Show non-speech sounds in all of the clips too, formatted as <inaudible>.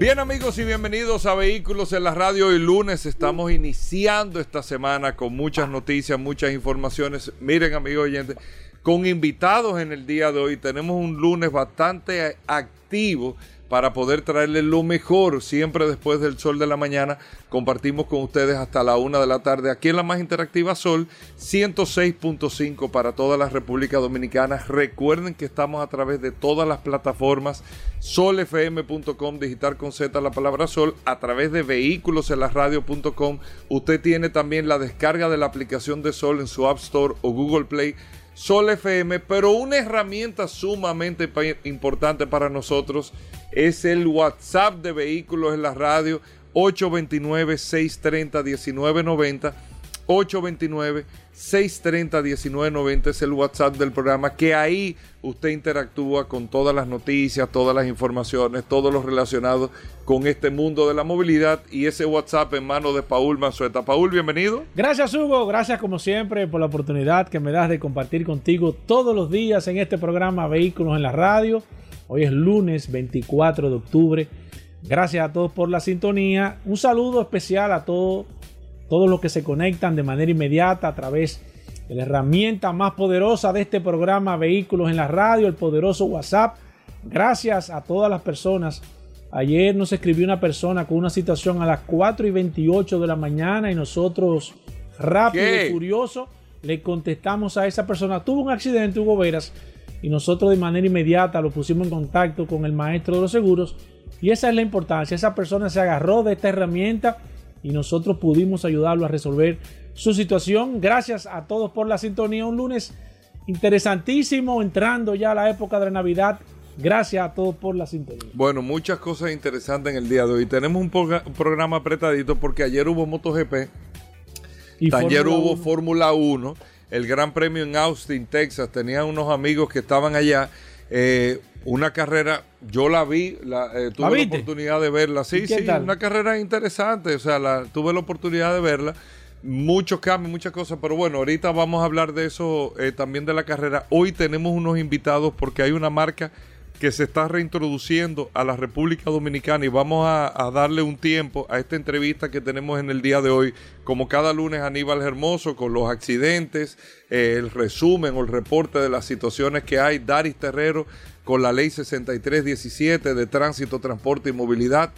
Bien amigos y bienvenidos a Vehículos en la Radio. Hoy lunes estamos iniciando esta semana con muchas noticias, muchas informaciones. Miren amigos oyentes, con invitados en el día de hoy tenemos un lunes bastante activo para poder traerles lo mejor siempre después del sol de la mañana. Compartimos con ustedes hasta la una de la tarde aquí en la más interactiva Sol 106.5 para toda la República Dominicana. Recuerden que estamos a través de todas las plataformas solfm.com, digital con Z la palabra sol, a través de vehículos en la radio.com. Usted tiene también la descarga de la aplicación de Sol en su App Store o Google Play. Sol FM, pero una herramienta sumamente importante para nosotros es el WhatsApp de vehículos en la radio 829-630-1990. 829-630-1990 es el WhatsApp del programa, que ahí usted interactúa con todas las noticias, todas las informaciones, todo lo relacionado con este mundo de la movilidad y ese WhatsApp en manos de Paul Manzueta. Paul, bienvenido. Gracias Hugo, gracias como siempre por la oportunidad que me das de compartir contigo todos los días en este programa Vehículos en la Radio. Hoy es lunes 24 de octubre. Gracias a todos por la sintonía. Un saludo especial a todos, todos los que se conectan de manera inmediata a través de la herramienta más poderosa de este programa Vehículos en la Radio, el poderoso WhatsApp. Gracias a todas las personas. Ayer nos escribió una persona con una situación a las 4 y 28 de la mañana y nosotros rápido y furioso le contestamos a esa persona. Tuvo un accidente, Hugo Veras y nosotros de manera inmediata lo pusimos en contacto con el maestro de los seguros y esa es la importancia. Esa persona se agarró de esta herramienta y nosotros pudimos ayudarlo a resolver su situación. Gracias a todos por la sintonía. Un lunes interesantísimo, entrando ya a la época de la Navidad. Gracias a todos por la sintonía. Bueno, muchas cosas interesantes en el día de hoy. Tenemos un, programa apretadito porque ayer hubo MotoGP. Y ayer hubo Fórmula 1 el Gran Premio en Austin, Texas. Tenía unos amigos que estaban allá. Eh, una carrera, yo la vi, la, eh, tuve ¿La, oportunidad de verla. Sí, sí, una carrera interesante. O sea, la, tuve la oportunidad de verla. Muchos cambios, muchas cosas, pero bueno, ahorita vamos a hablar de eso eh, también de la carrera. Hoy tenemos unos invitados porque hay una marca que se está reintroduciendo a la República Dominicana. Y vamos a, darle un tiempo a esta entrevista que tenemos en el día de hoy, como cada lunes Aníbal Hermoso, con los accidentes, eh, el resumen o el reporte de las situaciones que hay, Daris Terrero con la ley 6317 de tránsito, transporte y movilidad.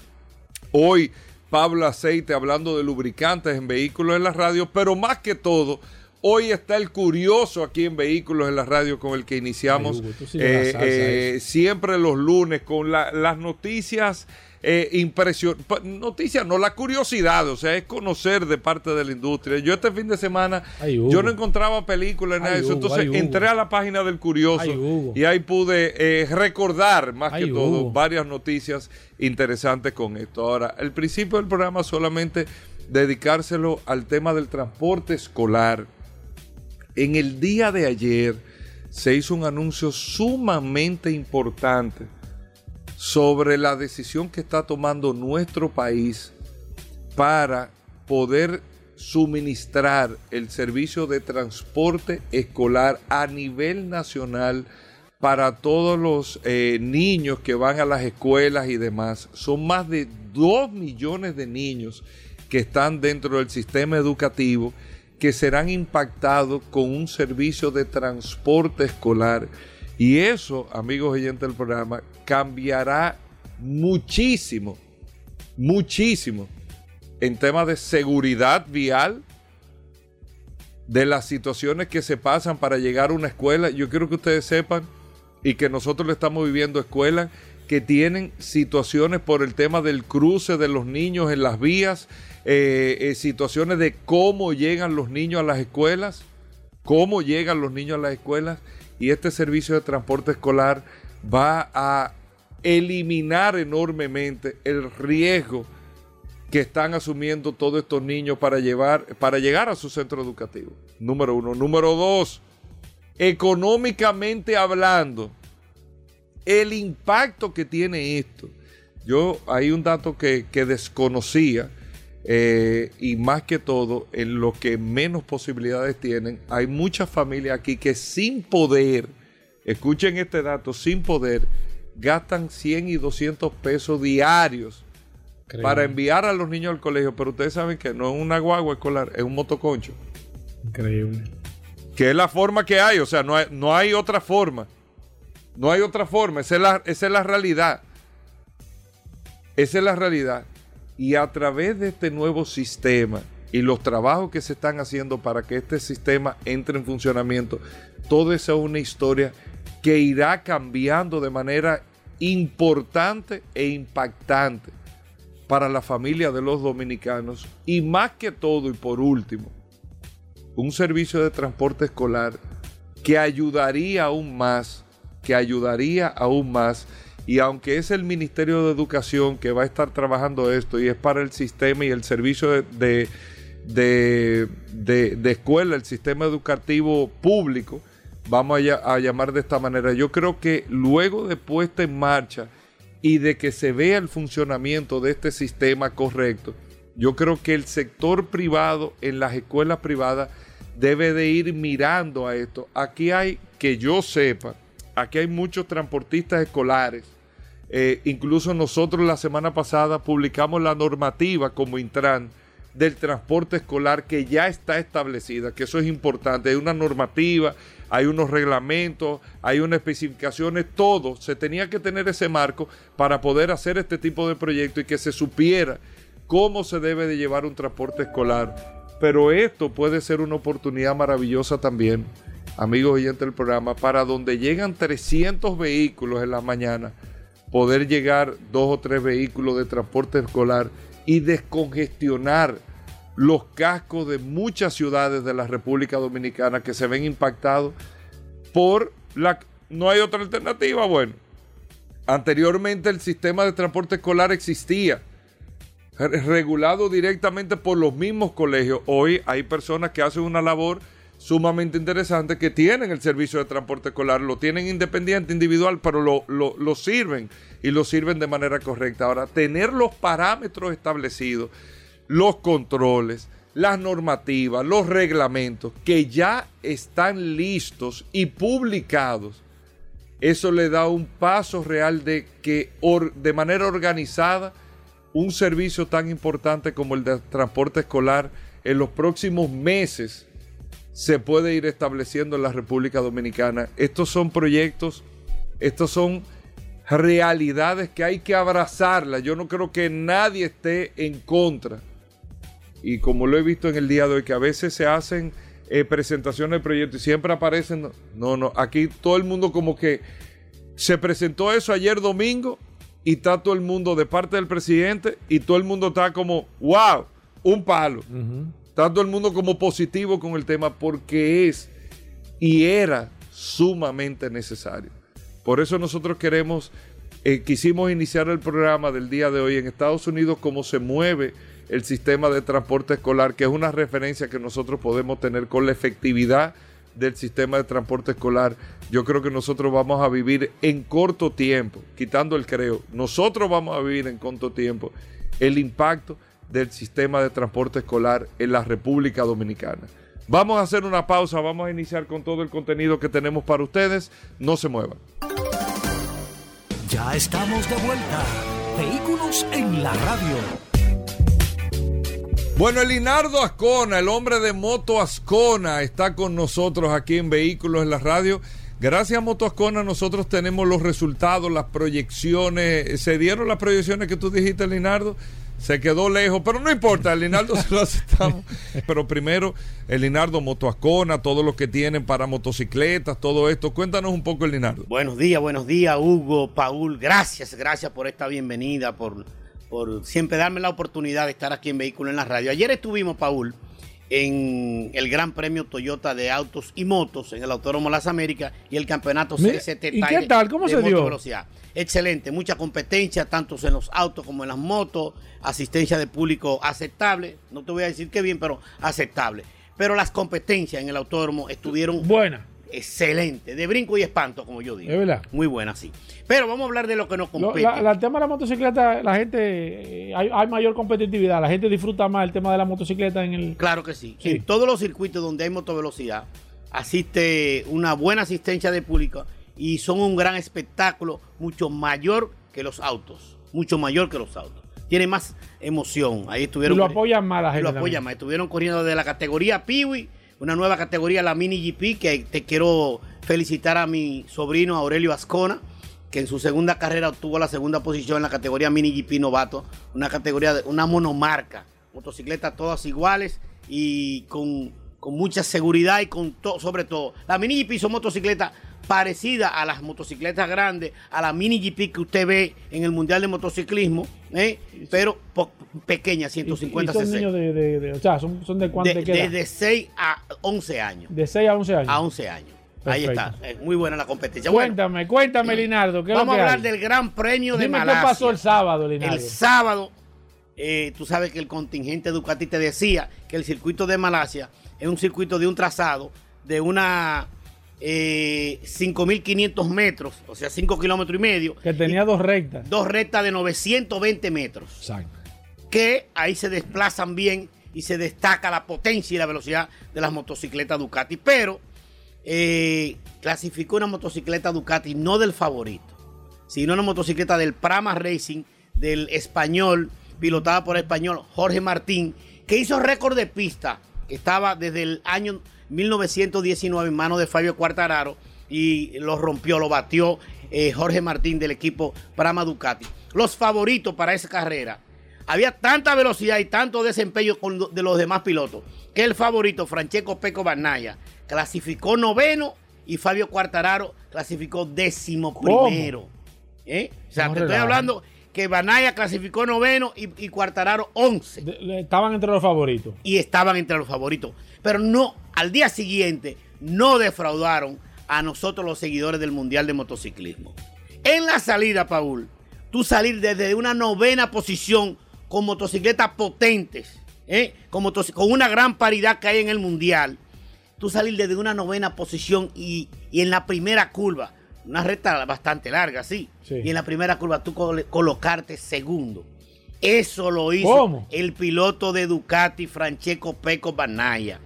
Hoy Pablo Aceite hablando de lubricantes en vehículos en la radio, pero más que todo Hoy está el curioso aquí en Vehículos en la Radio con el que iniciamos eh, eh, siempre los lunes con las noticias eh, impresionantes. Noticias, no la curiosidad, o sea, es conocer de parte de la industria. Yo este fin de semana, yo no encontraba películas nada de eso, entonces entré a la página del curioso y ahí pude eh, recordar más que todo varias noticias interesantes con esto. Ahora, el principio del programa solamente dedicárselo al tema del transporte escolar en el día de ayer se hizo un anuncio sumamente importante sobre la decisión que está tomando nuestro país para poder suministrar el servicio de transporte escolar a nivel nacional para todos los eh, niños que van a las escuelas y demás. Son más de 2 millones de niños que están dentro del sistema educativo que serán impactados con un servicio de transporte escolar. Y eso, amigos oyentes del programa, cambiará muchísimo, muchísimo en temas de seguridad vial, de las situaciones que se pasan para llegar a una escuela. Yo quiero que ustedes sepan y que nosotros le estamos viviendo escuelas que tienen situaciones por el tema del cruce de los niños en las vías, eh, eh, situaciones de cómo llegan los niños a las escuelas, cómo llegan los niños a las escuelas y este servicio de transporte escolar va a eliminar enormemente el riesgo que están asumiendo todos estos niños para, llevar, para llegar a su centro educativo. Número uno. Número dos, económicamente hablando, el impacto que tiene esto. Yo, hay un dato que, desconocía, eh, y más que todo, en lo que menos posibilidades tienen, hay muchas familias aquí que sin poder, escuchen este dato, sin poder, gastan 100 y 200 pesos diarios para enviar a los niños al colegio, pero ustedes saben que no es una guagua escolar, es un motoconcho. Increíble. Que es la forma que hay, o sea, no hay, no hay otra forma. No hay otra forma, esa es, la, esa es la realidad. Esa es la realidad. Y a través de este nuevo sistema y los trabajos que se están haciendo para que este sistema entre en funcionamiento, todo eso es una historia que irá cambiando de manera importante e impactante para la familia de los dominicanos y más que todo y por último, un servicio de transporte escolar que ayudaría aún más, que ayudaría aún más y aunque es el Ministerio de Educación que va a estar trabajando esto y es para el sistema y el servicio de, de, de, escuela, el sistema educativo público, vamos a, a, llamar de esta manera. Yo creo que luego de puesta en marcha y de que se vea el funcionamiento de este sistema correcto, yo creo que el sector privado en las escuelas privadas debe de ir mirando a esto. Aquí hay, que yo sepa, aquí hay muchos transportistas escolares. Eh, incluso nosotros la semana pasada publicamos la normativa como Intran del transporte escolar que ya está establecida, que eso es importante. Hay una normativa, hay unos reglamentos, hay unas especificaciones, todo. Se tenía que tener ese marco para poder hacer este tipo de proyecto y que se supiera cómo se debe de llevar un transporte escolar. Pero esto puede ser una oportunidad maravillosa también, amigos oyentes del programa, para donde llegan 300 vehículos en la mañana, poder llegar dos o tres vehículos de transporte escolar y descongestionar los cascos de muchas ciudades de la República Dominicana que se ven impactados por la... No hay otra alternativa, bueno. Anteriormente el sistema de transporte escolar existía, regulado directamente por los mismos colegios. Hoy hay personas que hacen una labor sumamente interesante que tienen el servicio de transporte escolar, lo tienen independiente, individual, pero lo, lo, lo sirven y lo sirven de manera correcta. Ahora, tener los parámetros establecidos los controles, las normativas, los reglamentos que ya están listos y publicados, eso le da un paso real de que de manera organizada un servicio tan importante como el de transporte escolar en los próximos meses se puede ir estableciendo en la República Dominicana. Estos son proyectos, estos son realidades que hay que abrazarlas. Yo no creo que nadie esté en contra y como lo he visto en el día de hoy, que a veces se hacen eh, presentaciones de proyectos y siempre aparecen, no, no, aquí todo el mundo como que se presentó eso ayer domingo y está todo el mundo de parte del presidente y todo el mundo está como, wow, un palo. Todo el mundo como positivo con el tema porque es y era sumamente necesario. Por eso nosotros queremos, eh, quisimos iniciar el programa del día de hoy en Estados Unidos, cómo se mueve el sistema de transporte escolar, que es una referencia que nosotros podemos tener con la efectividad del sistema de transporte escolar. Yo creo que nosotros vamos a vivir en corto tiempo, quitando el creo, nosotros vamos a vivir en corto tiempo el impacto del sistema de transporte escolar en la República Dominicana. Vamos a hacer una pausa, vamos a iniciar con todo el contenido que tenemos para ustedes. No se muevan. Ya estamos de vuelta. Vehículos en la radio. Bueno, el Linardo Ascona, el hombre de Moto Ascona, está con nosotros aquí en Vehículos en la Radio. Gracias a Moto Ascona nosotros tenemos los resultados, las proyecciones. ¿Se dieron las proyecciones que tú dijiste, Linardo? Se quedó lejos, pero no importa, el Linardo se lo aceptamos. <laughs> Pero primero, el Linardo Moto Ascona, todo lo que tienen para motocicletas, todo esto. Cuéntanos un poco, el Linardo. Buenos días, buenos días, Hugo, Paul. Gracias, gracias por esta bienvenida, por por siempre darme la oportunidad de estar aquí en Vehículo en la Radio. Ayer estuvimos, Paul, en el Gran Premio Toyota de Autos y Motos en el Autódromo Las Américas y el campeonato CST ¿Y qué tal? ¿Cómo se dio? Velocidad. Excelente, mucha competencia, tanto en los autos como en las motos, asistencia de público aceptable, no te voy a decir que bien, pero aceptable. Pero las competencias en el autódromo estuvieron buenas excelente, de brinco y espanto, como yo digo. Es verdad. Muy buena, sí. Pero vamos a hablar de lo que nos compete. el tema de la motocicleta, la gente, eh, hay, mayor competitividad, la gente disfruta más el tema de la motocicleta en el... Claro que sí. En todos los circuitos donde hay motovelocidad, asiste una buena asistencia de público y son un gran espectáculo, mucho mayor que los autos, mucho mayor que los autos. Tiene más emoción. Ahí estuvieron... Y lo apoyan más la gente. Lo apoyan más. Estuvieron corriendo de la categoría Piwi una nueva categoría, la Mini GP, que te quiero felicitar a mi sobrino Aurelio Ascona, que en su segunda carrera obtuvo la segunda posición en la categoría Mini GP Novato, una categoría, de, una monomarca, motocicletas todas iguales y con, mucha seguridad y con todo, sobre todo. La Mini GP son motocicletas parecida a las motocicletas grandes, a la mini GP que usted ve en el Mundial de Motociclismo, ¿eh? pero pequeña, 150 cc. Son de, o sea, son, de cuánto de, Desde 6 a 11 años. De 6 a 11 años. A 11 años. Ahí está, es muy buena la competencia. Cuéntame, cuéntame, Linardo. vamos a hablar del Gran Premio de Malasia. ¿Qué pasó el sábado, Linardo? El sábado, eh, tú sabes que el contingente Ducati te decía que el circuito de Malasia es un circuito de un trazado de una 5.500 eh, metros, o sea, 5 kilómetros y medio. Que tenía dos rectas. Dos rectas de 920 metros. Exacto. Que ahí se desplazan bien y se destaca la potencia y la velocidad de las motocicletas Ducati. Pero eh, clasificó una motocicleta Ducati no del favorito, sino una motocicleta del Prama Racing, del español, pilotada por el español Jorge Martín, que hizo récord de pista, que estaba desde el año 1919 en manos de Fabio Cuartararo y lo rompió, lo batió eh, Jorge Martín del equipo Prama Ducati. Los favoritos para esa carrera. Había tanta velocidad y tanto desempeño de los demás pilotos que el favorito, Francesco Peco Barnaya, clasificó noveno y Fabio Cuartararo clasificó décimo primero. ¿Eh? O sea, te estoy hablando que Banaya clasificó noveno y, y Cuartararo once. estaban entre los favoritos. Y estaban entre los favoritos. Pero no, al día siguiente, no defraudaron a nosotros los seguidores del Mundial de Motociclismo. En la salida, Paul, tú salir desde una novena posición con motocicletas potentes, ¿eh? con, con, una gran paridad que hay en el Mundial, tú salir desde una novena posición y, en la primera curva, una recta bastante larga, sí, y en la primera curva tú colocarte segundo. Eso lo hizo el piloto de Ducati, Francesco Peco Banaya.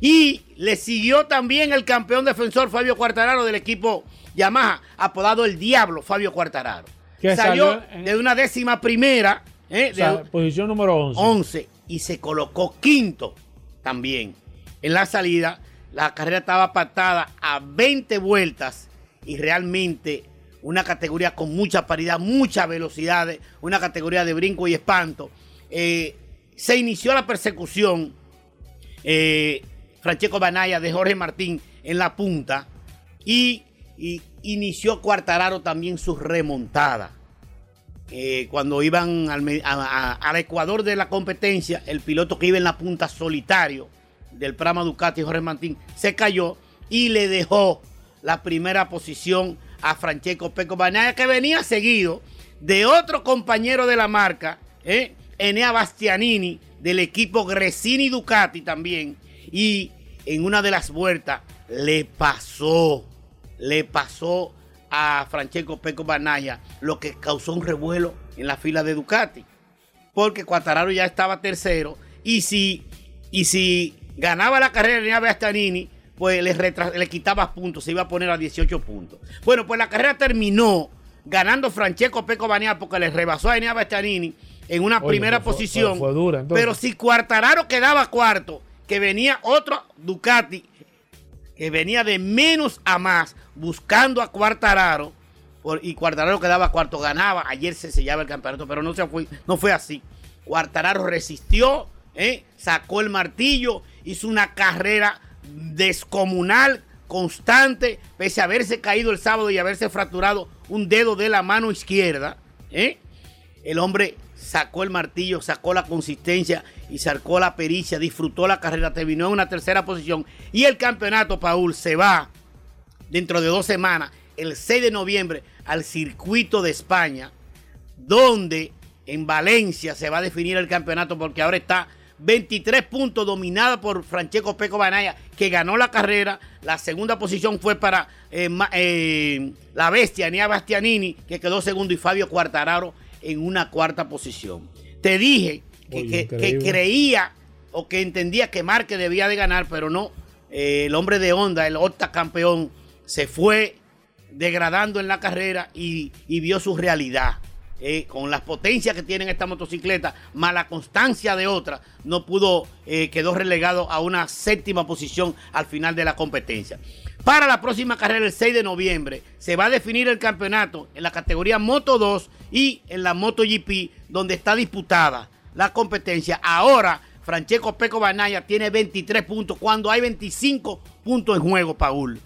Y le siguió también el campeón defensor Fabio Cuartararo del equipo Yamaha, apodado el Diablo, Fabio Cuartararo. Que salió, de una décima primera. ¿eh? posición número 11. 11. Y se colocó quinto también. En la salida, la carrera estaba pactada a 20 vueltas y realmente una categoría con mucha paridad, mucha velocidad, una categoría de brinco y espanto. Eh, se inició la persecución. Eh, Francesco Banaya de Jorge Martín en la punta y, inició Cuartararo también su remontada. Eh, cuando iban al, Ecuador de la competencia, el piloto que iba en la punta solitario del Prama Ducati, Jorge Martín, se cayó y le dejó la primera posición a Francesco Peco Banaya, que venía seguido de otro compañero de la marca, ¿eh? Enea Bastianini, del equipo Gresini Ducati también, y en una de las vueltas le pasó, le pasó a Francesco Peco Banaya, lo que causó un revuelo en la fila de Ducati. Porque Cuatararo ya estaba tercero. Y si, y si ganaba la carrera de Bastianini, pues le, le quitaba puntos, se iba a poner a 18 puntos. Bueno, pues la carrera terminó ganando Francesco Peco Banaya porque le rebasó a Enea Bastianini en una primera posición. pero si Cuartararo quedaba cuarto que venía otro Ducati que venía de menos a más buscando a Cuartararo y Cuartararo quedaba cuarto, ganaba, ayer se sellaba el campeonato, pero no, se fue, no fue así. Cuartararo resistió, ¿eh? sacó el martillo, hizo una carrera descomunal, constante, pese a haberse caído el sábado y haberse fracturado un dedo de la mano izquierda. ¿eh? El hombre sacó el martillo, sacó la consistencia y sacó la pericia, disfrutó la carrera, terminó en una tercera posición. Y el campeonato, Paul, se va dentro de dos semanas, el 6 de noviembre, al circuito de España, donde en Valencia se va a definir el campeonato porque ahora está 23 puntos dominada por Francesco Peco Banaya, que ganó la carrera. La segunda posición fue para eh, eh, la bestia, Nia Bastianini, que quedó segundo, y Fabio Cuartararo en una cuarta posición. Te dije que, creía o que entendía que Márquez debía de ganar, pero no. Eh, el hombre de Honda, el campeón, se fue degradando en la carrera y vio su realidad. Eh, con las potencias que tienen esta motocicleta, más la constancia de otra, no pudo, eh, quedó relegado a una séptima posición al final de la competencia. Para la próxima carrera, el 6 de noviembre, se va a definir el campeonato en la categoría Moto 2 y en la Moto GP, donde está disputada la competencia. Ahora, Francesco Peco Banaya tiene 23 puntos cuando hay 25 puntos en juego, Paul.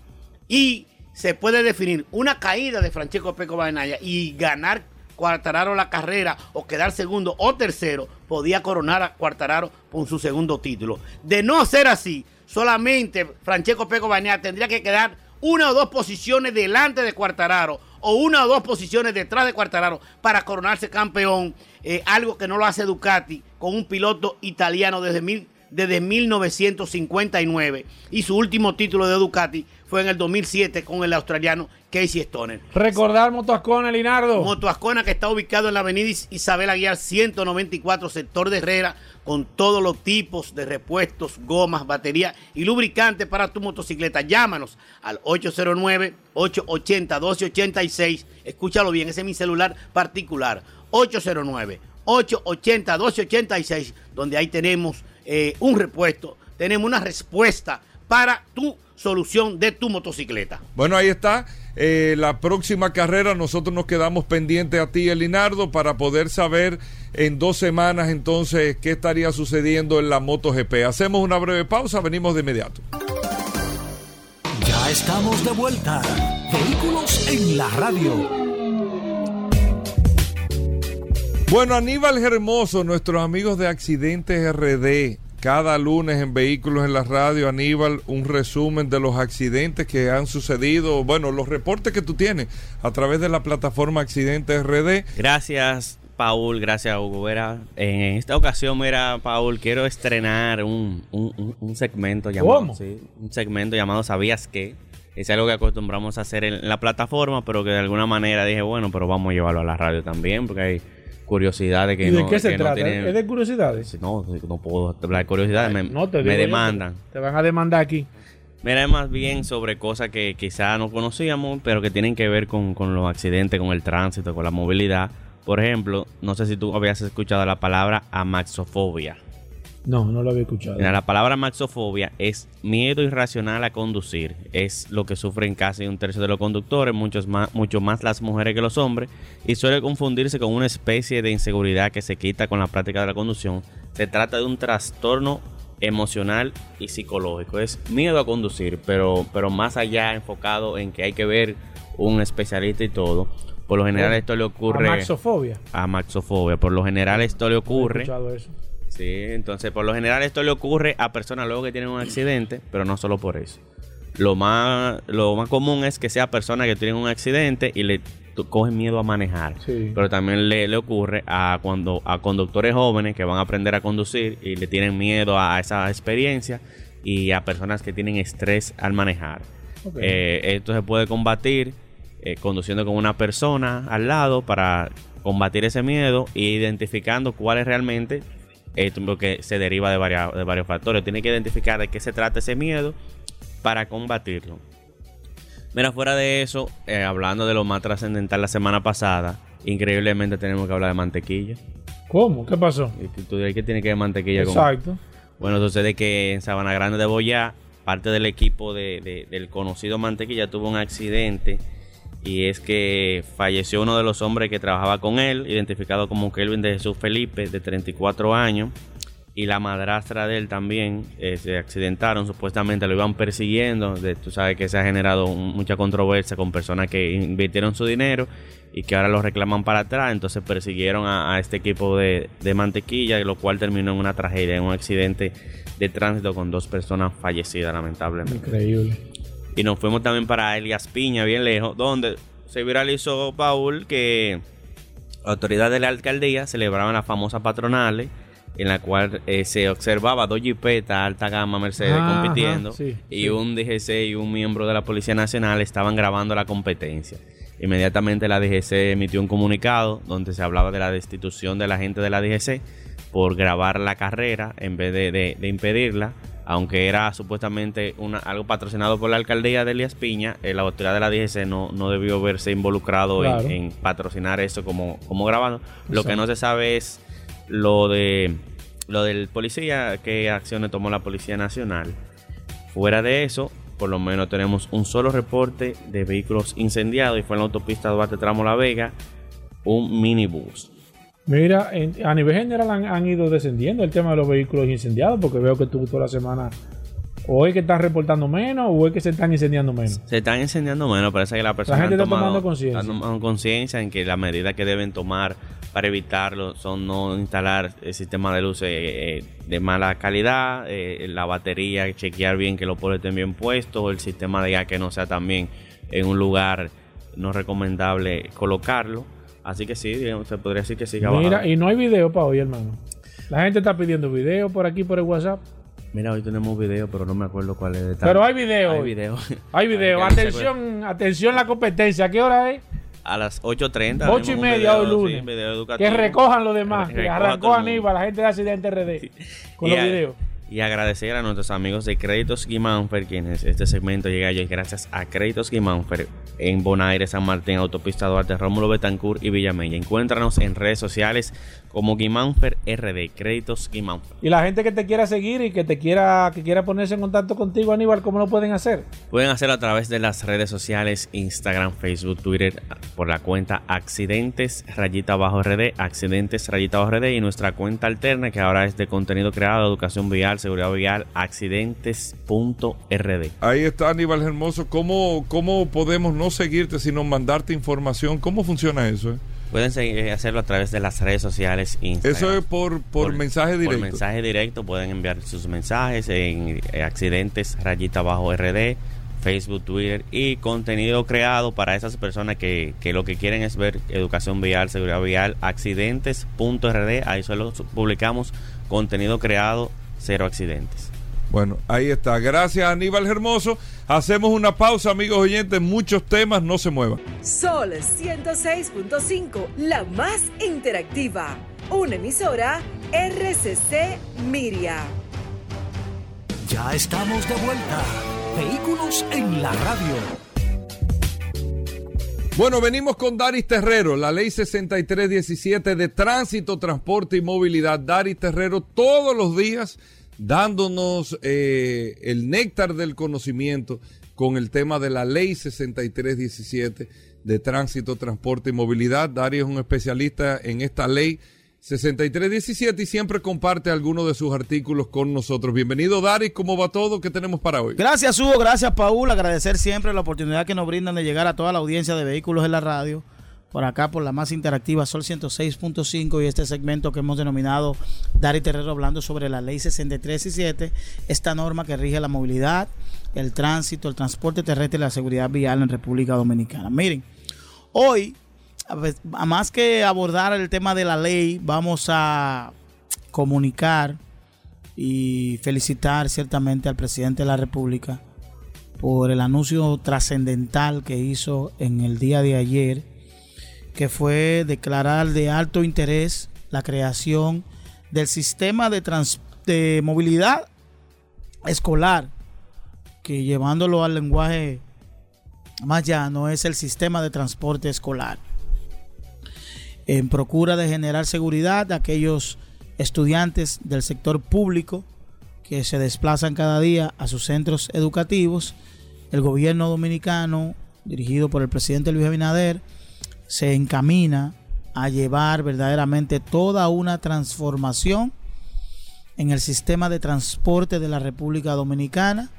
Y se puede definir una caída de Francesco Peco Banaya y ganar Cuartararo la carrera o quedar segundo o tercero, podía coronar a Cuartararo con su segundo título. De no ser así, solamente Francesco Pego Bañá tendría que quedar una o dos posiciones delante de Cuartararo o una o dos posiciones detrás de Cuartararo para coronarse campeón, eh, algo que no lo hace Ducati con un piloto italiano mil desde 1959 y su último título de Ducati fue en el 2007 con el australiano Casey Stoner. Recordar Motoascona, Linardo. Motoascona que está ubicado en la avenida Isabel Aguiar 194, sector de Herrera, con todos los tipos de repuestos, gomas, baterías y lubricantes para tu motocicleta. Llámanos al 809-880-1286. Escúchalo bien, ese es mi celular particular. 809-880-1286, donde ahí tenemos eh, un repuesto, tenemos una respuesta para tu solución de tu motocicleta. Bueno, ahí está. Eh, la próxima carrera nosotros nos quedamos pendientes a ti, Elinardo, para poder saber en dos semanas entonces qué estaría sucediendo en la MotoGP. Hacemos una breve pausa, venimos de inmediato. Ya estamos de vuelta. Vehículos en la radio. Bueno, Aníbal Hermoso, nuestros amigos de Accidentes RD, cada lunes en Vehículos en la Radio, Aníbal, un resumen de los accidentes que han sucedido, bueno, los reportes que tú tienes a través de la plataforma Accidentes RD. Gracias, Paul, gracias, Hugo Vera. En esta ocasión, mira, Paul, quiero estrenar un, segmento llamado, un segmento llamado ¿Sabías qué? Es algo que acostumbramos a hacer en la plataforma, pero que de alguna manera dije, bueno, pero vamos a llevarlo a la radio también, porque hay curiosidades que ¿Y de qué se trata? ¿Es de curiosidades? No, no puedo hablar de curiosidades, me, me demandan. Te, van a demandar aquí. Mira, más bien sobre cosas que quizás no conocíamos, pero que tienen que ver con, con los accidentes, con el tránsito, con la movilidad. Por ejemplo, no sé si tú habías escuchado la palabra amaxofobia. No, no lo había escuchado. la palabra maxofobia es miedo irracional a conducir. Es lo que sufren casi un tercio de los conductores, muchos más, mucho más las mujeres que los hombres, y suele confundirse con una especie de inseguridad que se quita con la práctica de la conducción. Se trata de un trastorno emocional y psicológico. Es miedo a conducir, pero, pero más allá enfocado en que hay que ver un especialista y todo. Por lo general esto le ocurre... A maxofobia. A maxofobia. Por lo general esto le ocurre... eso Sí, entonces por lo general esto le ocurre a personas luego que tienen un accidente, pero no solo por eso. Lo más, lo más común es que sea personas que tienen un accidente y le cogen miedo a manejar. Pero también le, ocurre a cuando a conductores jóvenes que van a aprender a conducir y le tienen miedo a, esa experiencia y a personas que tienen estrés al manejar. Eh, esto se puede combatir eh, conduciendo con una persona al lado para combatir ese miedo e identificando cuáles realmente esto porque se deriva de, varios, de varios factores. Tiene que identificar de qué se trata ese miedo para combatirlo. Mira, fuera de eso, eh, hablando de lo más trascendental la semana pasada, increíblemente tenemos que hablar de mantequilla. ¿Cómo? ¿Qué pasó? tú dirás que tiene que ver mantequilla Exacto. Bueno, sucede que en Sabana Grande de Boyá, parte del equipo de, del conocido mantequilla tuvo un accidente y es que falleció uno de los hombres que trabajaba con él, identificado como Kelvin de Jesús Felipe, de 34 años. y la madrastra de él también eh, se accidentaron, supuestamente lo iban persiguiendo, tú sabes que se ha generado mucha controversia con personas que invirtieron su dinero y que ahora lo reclaman para atrás, entonces persiguieron a, este equipo de, de, mantequilla, lo cual terminó en una tragedia, en un accidente de tránsito con dos personas fallecidas lamentablemente. Increíble. Y nos fuimos también para Elias Piña, bien lejos, donde se viralizó, Paul, que autoridades de la alcaldía celebraban las famosas patronales en la cual eh, se observaba dos jipetas alta gama Mercedes compitiendo y un DGC y un miembro de la Policía Nacional estaban grabando la competencia. Inmediatamente la DGC emitió un comunicado donde se hablaba de la destitución de la gente de la DGC por grabar la carrera en vez de, impedirla, aunque era supuestamente una, algo patrocinado por la alcaldía de Elías Piña, eh, la autoridad de la DGC no, no debió verse involucrado en, patrocinar eso como, como grabando. Lo que no se sabe es lo de lo del policía, qué acciones tomó la Policía Nacional. Fuera de eso, por lo menos tenemos un solo reporte de vehículos incendiados y fue en la autopista Duarte Tramo La Vega, un minibús. Mira, a nivel general han, ido descendiendo el tema de los vehículos incendiados porque veo que tú toda la semana o es que están reportando menos o es que se están incendiando menos. Se están incendiando menos, parece que la persona la gente está tomando conciencia. tomando conciencia en que las medidas que deben tomar para evitarlo son no instalar el sistema de luces eh, de mala calidad, eh, la batería, chequear bien que los polos estén bien puestos, el sistema de gas que no sea también en un lugar no recomendable colocarlo. Así que sí, se podría decir que siga Mira, y no hay video para hoy, hermano. La gente está pidiendo video por aquí, por el WhatsApp. Mira, hoy tenemos video, pero no me acuerdo cuál es. Pero hay video. Hay video. Hay video. atención, atención la competencia. qué hora es? a las 8.30. 8 y media hoy lunes. que recojan los demás. Que arrancó Aníbal, la gente de Accidente RD. Con los videos. Y agradecer a nuestros amigos de Créditos Guimánfer, quienes este segmento llega a ellos gracias a Créditos Guimánfer en Bonaire, San Martín, Autopista Duarte, Rómulo Betancourt y Villamella. Encuéntranos en redes sociales como Guimánfer RD, Créditos Guimánfer. Y la gente que te quiera seguir y que te quiera, que quiera ponerse en contacto contigo, Aníbal, ¿cómo lo pueden hacer? Pueden hacerlo a través de las redes sociales, Instagram, Facebook, Twitter, por la cuenta Accidentes Rayita Bajo RD, Accidentes Rayita Bajo RD y nuestra cuenta alterna que ahora es de contenido creado, educación vial, seguridad vial, accidentes.rd. Ahí está Aníbal Hermoso. ¿Cómo, ¿Cómo podemos no seguirte sino mandarte información? ¿Cómo funciona eso? Eh? Pueden seguir, hacerlo a través de las redes sociales. Eso es por, por, mensaje directo. Por mensaje directo pueden enviar sus mensajes en eh, accidentes rayita bajo RD, Facebook, Twitter y contenido creado para esas personas que, que lo que quieren es ver educación vial, seguridad vial, accidentes.rd. Ahí solo publicamos contenido creado, cero accidentes. Bueno, ahí está. Gracias Aníbal Hermoso. Hacemos una pausa, amigos oyentes. Muchos temas, no se muevan. Sol 106.5, la más interactiva. Una emisora RCC Miria. Ya estamos de vuelta. Vehículos en la radio. Bueno, venimos con Daris Terrero, la ley 6317 de tránsito, transporte y movilidad. Daris Terrero todos los días dándonos eh, el néctar del conocimiento con el tema de la ley 6317 de tránsito, transporte y movilidad. Darío es un especialista en esta ley 6317 y siempre comparte algunos de sus artículos con nosotros. Bienvenido, Dari. ¿Cómo va todo? ¿Qué tenemos para hoy? Gracias, Hugo. Gracias, Paul. Agradecer siempre la oportunidad que nos brindan de llegar a toda la audiencia de vehículos en la radio por acá por la más interactiva Sol 106.5 y este segmento que hemos denominado Dari Terrero hablando sobre la ley 63 y 7, esta norma que rige la movilidad, el tránsito, el transporte terrestre y la seguridad vial en República Dominicana. Miren, hoy, a más que abordar el tema de la ley, vamos a comunicar y felicitar ciertamente al presidente de la República por el anuncio trascendental que hizo en el día de ayer que fue declarar de alto interés la creación del sistema de, de movilidad escolar, que llevándolo al lenguaje más llano es el sistema de transporte escolar. En procura de generar seguridad a aquellos estudiantes del sector público que se desplazan cada día a sus centros educativos, el gobierno dominicano, dirigido por el presidente Luis Abinader, se encamina a llevar verdaderamente toda una transformación en el sistema de transporte de la República Dominicana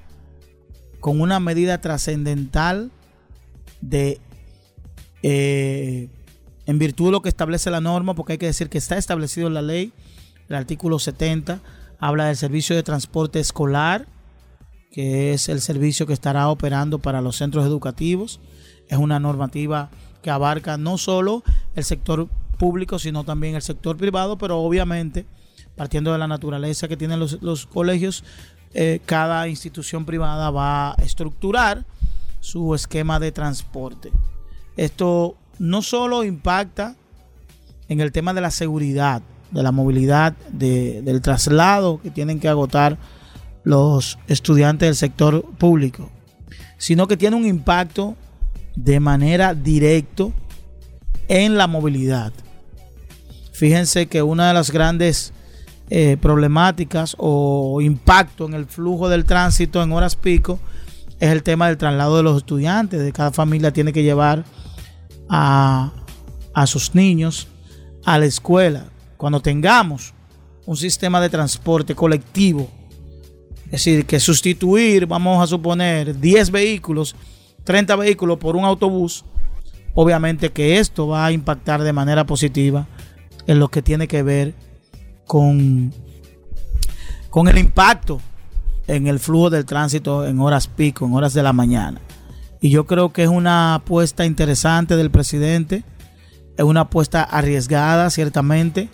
con una medida trascendental de eh, en virtud de lo que establece la norma, porque hay que decir que está establecido en la ley, el artículo 70 habla del servicio de transporte escolar, que es el servicio que estará operando para los centros educativos. Es una normativa que abarca no solo el sector público, sino también el sector privado, pero obviamente, partiendo de la naturaleza que tienen los, colegios, eh, cada institución privada va a estructurar su esquema de transporte. Esto no solo impacta en el tema de la seguridad, de la movilidad, del traslado que tienen que agotar los estudiantes del sector público, sino que tiene un impacto de manera directa en la movilidad. Fíjense que una de las grandes eh, problemáticas o impacto en el flujo del tránsito en horas pico es el tema del traslado de los estudiantes. De cada familia tiene que llevar a, sus niños a la escuela. Cuando tengamos un sistema de transporte colectivo, es decir, que sustituir, vamos a suponer, 10 vehículos, 30 vehículos por un autobús, obviamente que esto va a impactar de manera positiva en lo que tiene que ver con, con el impacto en el flujo del tránsito en horas pico, en horas de la mañana. Y yo creo que es una apuesta interesante del presidente, es una apuesta arriesgada, ciertamente.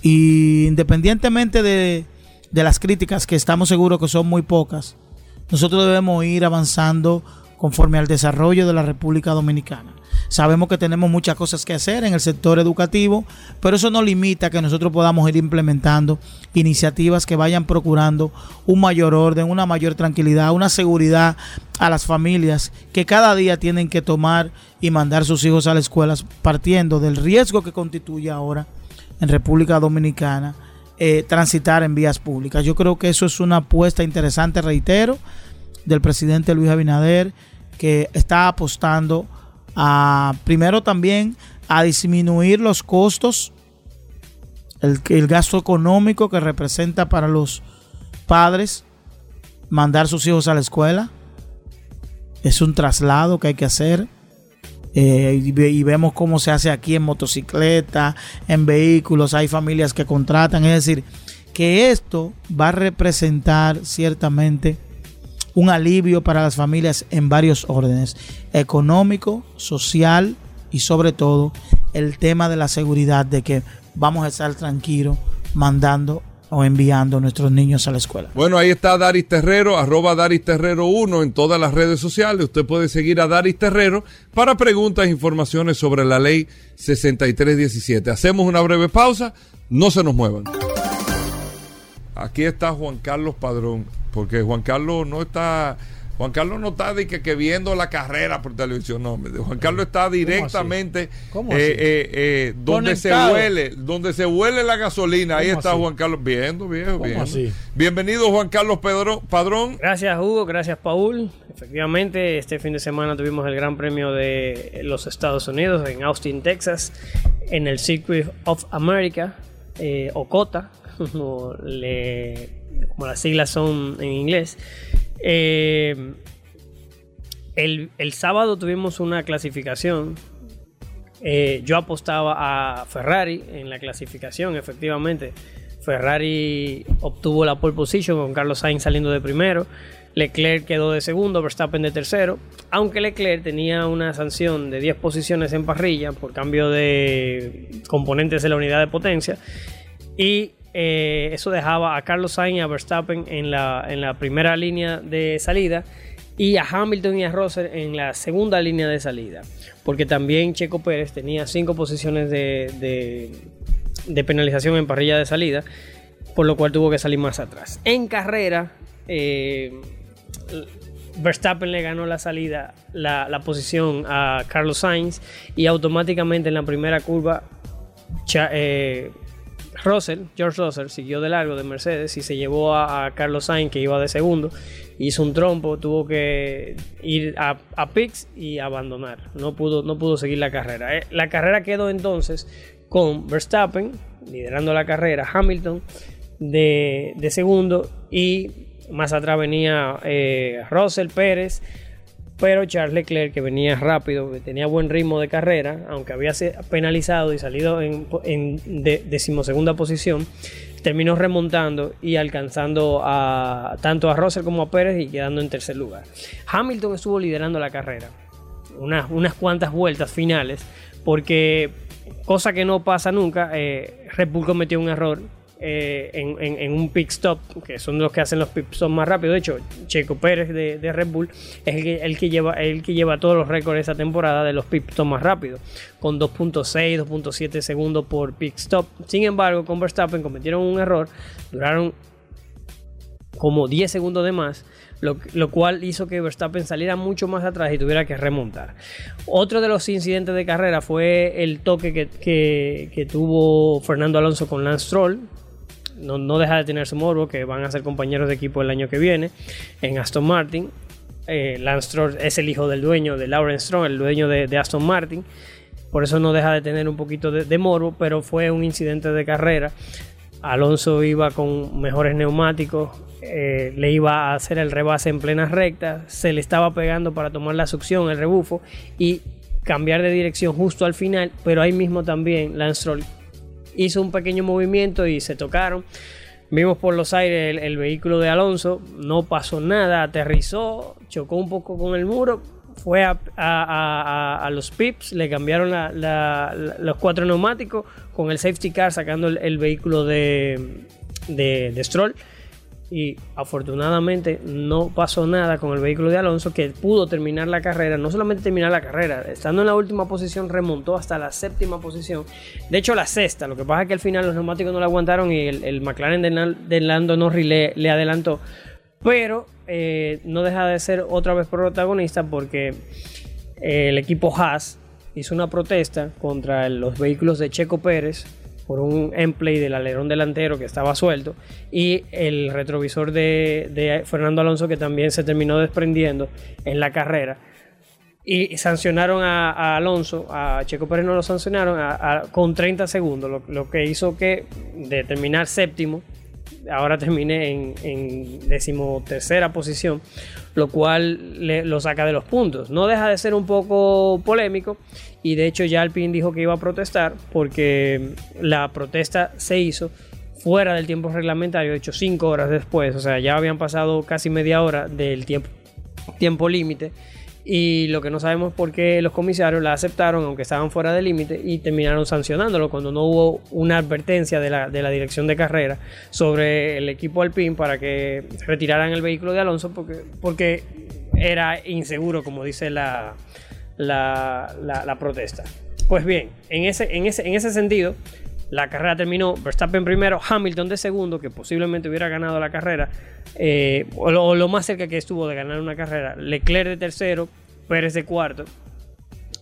Y independientemente de, de las críticas, que estamos seguros que son muy pocas, nosotros debemos ir avanzando conforme al desarrollo de la República Dominicana. Sabemos que tenemos muchas cosas que hacer en el sector educativo, pero eso no limita que nosotros podamos ir implementando iniciativas que vayan procurando un mayor orden, una mayor tranquilidad, una seguridad a las familias que cada día tienen que tomar y mandar sus hijos a las escuelas partiendo del riesgo que constituye ahora en República Dominicana eh, transitar en vías públicas. Yo creo que eso es una apuesta interesante, reitero, del presidente Luis Abinader, que está apostando a, primero también a disminuir los costos, el, gasto económico que representa para los padres mandar sus hijos a la escuela. Es un traslado que hay que hacer. Eh, y, vemos cómo se hace aquí en motocicleta, en vehículos, hay familias que contratan. Es decir, que esto va a representar ciertamente un alivio para las familias en varios órdenes, económico, social y sobre todo el tema de la seguridad de que vamos a estar tranquilos mandando o enviando a nuestros niños a la escuela. Bueno, ahí está Daris Terrero, arroba Daris Terrero 1 en todas las redes sociales. Usted puede seguir a Daris Terrero para preguntas e informaciones sobre la ley 6317. Hacemos una breve pausa, no se nos muevan. Aquí está Juan Carlos Padrón porque Juan Carlos no está Juan Carlos no está de que, viendo la carrera por televisión, no. Juan Carlos está directamente ¿Cómo eh, eh, eh, donde se huele, donde se huele la gasolina. Ahí está Juan Carlos viendo, viejo, bien. Bienvenido Juan Carlos Pedro, Padrón. Gracias Hugo, gracias Paul. Efectivamente, este fin de semana tuvimos el Gran Premio de los Estados Unidos en Austin, Texas, en el Circuit of America, o COTA, <laughs> como las siglas son en inglés. Eh, el, sábado tuvimos una clasificación. Eh, yo apostaba a Ferrari en la clasificación, efectivamente. Ferrari obtuvo la pole position con Carlos Sainz saliendo de primero. Leclerc quedó de segundo, Verstappen de tercero. Aunque Leclerc tenía una sanción de 10 posiciones en parrilla por cambio de componentes de la unidad de potencia. Y eh, eso dejaba a Carlos Sainz y a Verstappen en la, en la primera línea de salida y a Hamilton y a Russell en la segunda línea de salida. Porque también Checo Pérez tenía cinco posiciones de, penalización en parrilla de salida, por lo cual tuvo que salir más atrás. En carrera, eh, Verstappen le ganó la salida, la, posición a Carlos Sainz y automáticamente en la primera curva eh, Russell, George Russell, siguió de largo de Mercedes y se llevó a, Carlos Sainz, que iba de segundo. Hizo un trompo, tuvo que ir a, a Pix y abandonar. No pudo, no pudo seguir la carrera. Eh, la carrera quedó entonces con Verstappen liderando la carrera, Hamilton de, segundo y más atrás venía eh, Russell Pérez, pero Charles Leclerc, que venía rápido, que tenía buen ritmo de carrera, aunque había penalizado y salido en, decimosegunda posición, terminó remontando y alcanzando a, tanto a Russell como a Pérez y quedando en tercer lugar. Hamilton estuvo liderando la carrera, unas, cuantas vueltas finales, porque cosa que no pasa nunca, eh, Red Bull cometió un error eh, en, un pit stop, que son los que hacen los pit stops más rápido. De hecho, Checo Pérez de, Red Bull es el que, lleva, el que lleva todos los récords de esta temporada de los pit stops más rápidos, con 2.6, 2.7 segundos por pit stop. Sin embargo, con Verstappen cometieron un error, duraron como 10 segundos de más. Lo, cual hizo que Verstappen saliera mucho más atrás y tuviera que remontar. Otro de los incidentes de carrera fue el toque que, que tuvo Fernando Alonso con Lance Stroll, no, deja de tener su morbo, que van a ser compañeros de equipo el año que viene en Aston Martin. Eh, Lance Stroll es el hijo del dueño de Lawrence Stroll, el dueño de, Aston Martin. Por eso no deja de tener un poquito de, morbo, pero fue un incidente de carrera. Alonso iba con mejores neumáticos, eh, le iba a hacer el rebase en plena recta, se le estaba pegando para tomar la succión, el rebufo, y cambiar de dirección justo al final, pero ahí mismo también Lance Stroll hizo un pequeño movimiento y se tocaron. Vimos por los aires el, vehículo de Alonso, no pasó nada, aterrizó, chocó un poco con el muro, fue a, los pips, le cambiaron los cuatro neumáticos con el safety car sacando el, vehículo de, de, de Stroll y afortunadamente no pasó nada con el vehículo de Alonso que pudo terminar la carrera, no solamente terminar la carrera, estando en la última posición remontó hasta la séptima posición, de hecho la sexta, lo que pasa es que al final los neumáticos no le aguantaron y el, McLaren de, Lando Norris le, adelantó, pero eh, no deja de ser otra vez protagonista porque eh, el equipo Haas hizo una protesta contra los vehículos de Checo Pérez por un emplay del alerón delantero que estaba suelto y el retrovisor de, Fernando Alonso que también se terminó desprendiendo en la carrera. Y sancionaron a, Alonso, a Checo Pérez no lo sancionaron con 30 segundos, lo, que hizo que de terminar séptimo, ahora termine en decimotercera posición, lo cual le, lo saca de los puntos. No deja de ser un poco polémico y de hecho ya Alpine dijo que iba a protestar porque la protesta se hizo fuera del tiempo reglamentario, de hecho cinco horas después, o sea, ya habían pasado casi media hora del tiempo, tiempo límite y lo que no sabemos por qué los comisarios la aceptaron aunque estaban fuera del límite y terminaron sancionándolo cuando no hubo una advertencia de la, de la, dirección de carrera sobre el equipo Alpine para que retiraran el vehículo de Alonso porque, porque era inseguro como dice la, la, protesta. Pues bien, en ese, en, ese, en ese sentido, la carrera terminó Verstappen primero, Hamilton de segundo, que posiblemente hubiera ganado la carrera, eh, o, lo, más cerca que estuvo de ganar una carrera, Leclerc de tercero, Pérez de cuarto,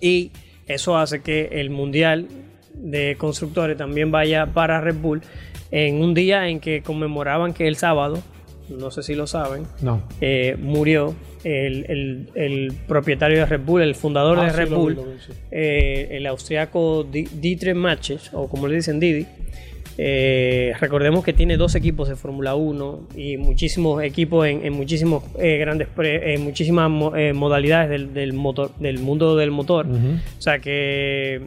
y eso hace que el Mundial de Constructores también vaya para Red Bull en un día en que conmemoraban que el sábado no sé si lo saben, no. Eh, murió el, propietario de Red Bull, el fundador de ah, Red Bull, eh, el austriaco Dietrich Matches, o como le dicen Didi. Eh, recordemos que tiene dos equipos de Fórmula 1 y muchísimos equipos en, muchísimos grandes en muchísimas modalidades del, motor del mundo del motor. O sea que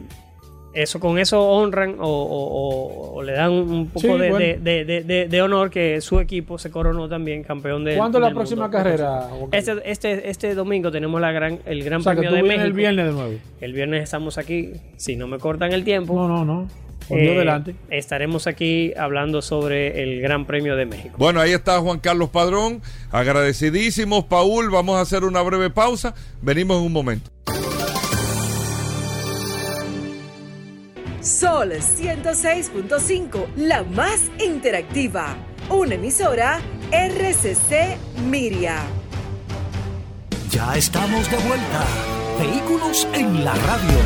eso con eso honran o, le dan un poco de, honor que su equipo se coronó también campeón de ¿Cuándo es la próxima carrera? Este, este, este domingo tenemos la gran, el Gran Premio de México. El viernes de nuevo. El viernes estamos aquí. Si no me cortan el tiempo. No, no, no. Eh, delante. Estaremos aquí hablando sobre el Gran Premio de México. Bueno, ahí está Juan Carlos Padrón. Agradecidísimos, Paul. Vamos a hacer una breve pausa. Venimos en un momento. Sol 106.5, la más interactiva. Una emisora RCC Miria. Ya estamos de vuelta. Vehículos en la radio.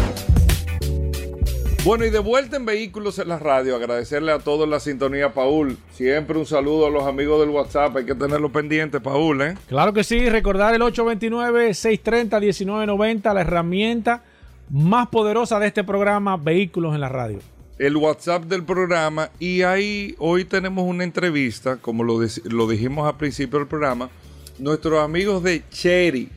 Bueno, y de vuelta en Vehículos en la Radio, agradecerle a todos la sintonía, Paul. Siempre un saludo a los amigos del WhatsApp, hay que tenerlo pendiente, Paul, ¿eh? Claro que sí, recordar el 829-630-1990, la herramienta más poderosa de este programa, Vehículos en la Radio. el WhatsApp del programa y ahí hoy tenemos una entrevista, como lo, lo dijimos al principio del programa, nuestros amigos de Cherry,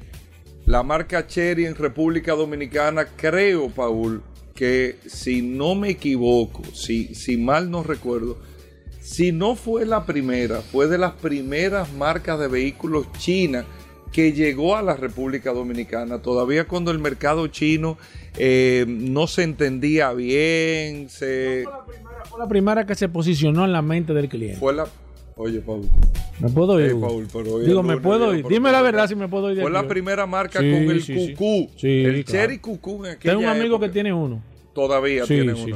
la marca Cherry en República Dominicana, creo, Paul, que si no me equivoco, si, si mal no recuerdo, si no fue la primera, fue de las primeras marcas de vehículos chinas que llegó a la República Dominicana, todavía cuando el mercado chino eh, no se entendía bien. Se... fue, la primera, que se posicionó en la mente del cliente. Fue la... Oye, Paul. ¿Me puedo ir? Digo, ¿me puedo ir? Dime la verdad si me puedo ir. fue la primera marca con el cucú. el Cherry Cucú Tengo un amigo que tiene uno. Todavía tiene uno.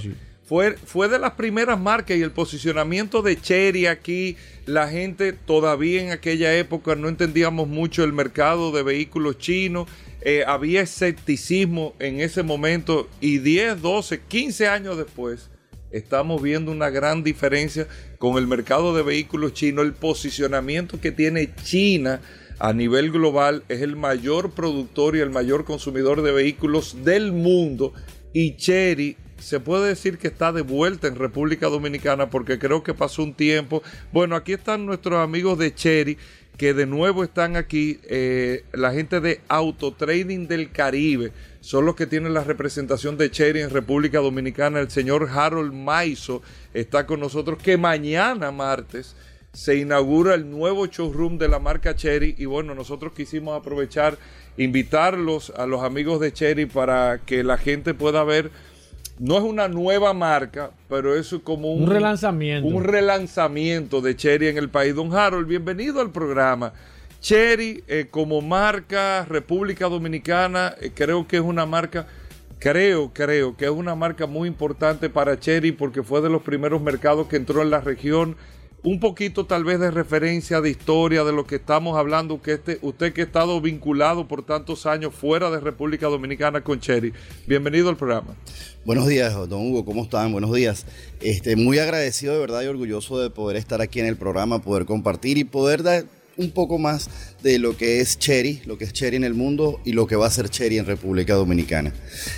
Fue, fue de las primeras marcas y el posicionamiento de Cherry aquí, la gente todavía en aquella época no entendíamos mucho el mercado de vehículos chinos, eh, había escepticismo en ese momento y 10, 12, 15 años después estamos viendo una gran diferencia con el mercado de vehículos chinos, el posicionamiento que tiene China a nivel global es el mayor productor y el mayor consumidor de vehículos del mundo y Cherry se puede decir que está de vuelta en República Dominicana porque creo que pasó un tiempo. Bueno, aquí están nuestros amigos de Cherry que de nuevo están aquí, eh, la gente de Autotrading del Caribe, son los que tienen la representación de Cherry en República Dominicana. El señor Harold Maiso está con nosotros, que mañana martes se inaugura el nuevo showroom de la marca Cherry y bueno, nosotros quisimos aprovechar, invitarlos a los amigos de Cherry para que la gente pueda ver no es una nueva marca, pero es como un, relanzamiento. Un relanzamiento de Cherry en el país. Don Harold, bienvenido al programa. Cherry eh, como marca República Dominicana, eh, creo que es una marca, creo, creo que es una marca muy importante para Cherry porque fue de los primeros mercados que entró en la región un poquito tal vez de referencia, de historia, de lo que estamos hablando, que este, usted que ha estado vinculado por tantos años fuera de República Dominicana con Cherry. Bienvenido al programa. Buenos días, don Hugo, ¿cómo están? Buenos días. Este, muy agradecido de verdad y orgulloso de poder estar aquí en el programa, poder compartir y poder dar un poco más de lo que es Cherry, lo que es Cherry en el mundo y lo que va a ser Cherry en República Dominicana.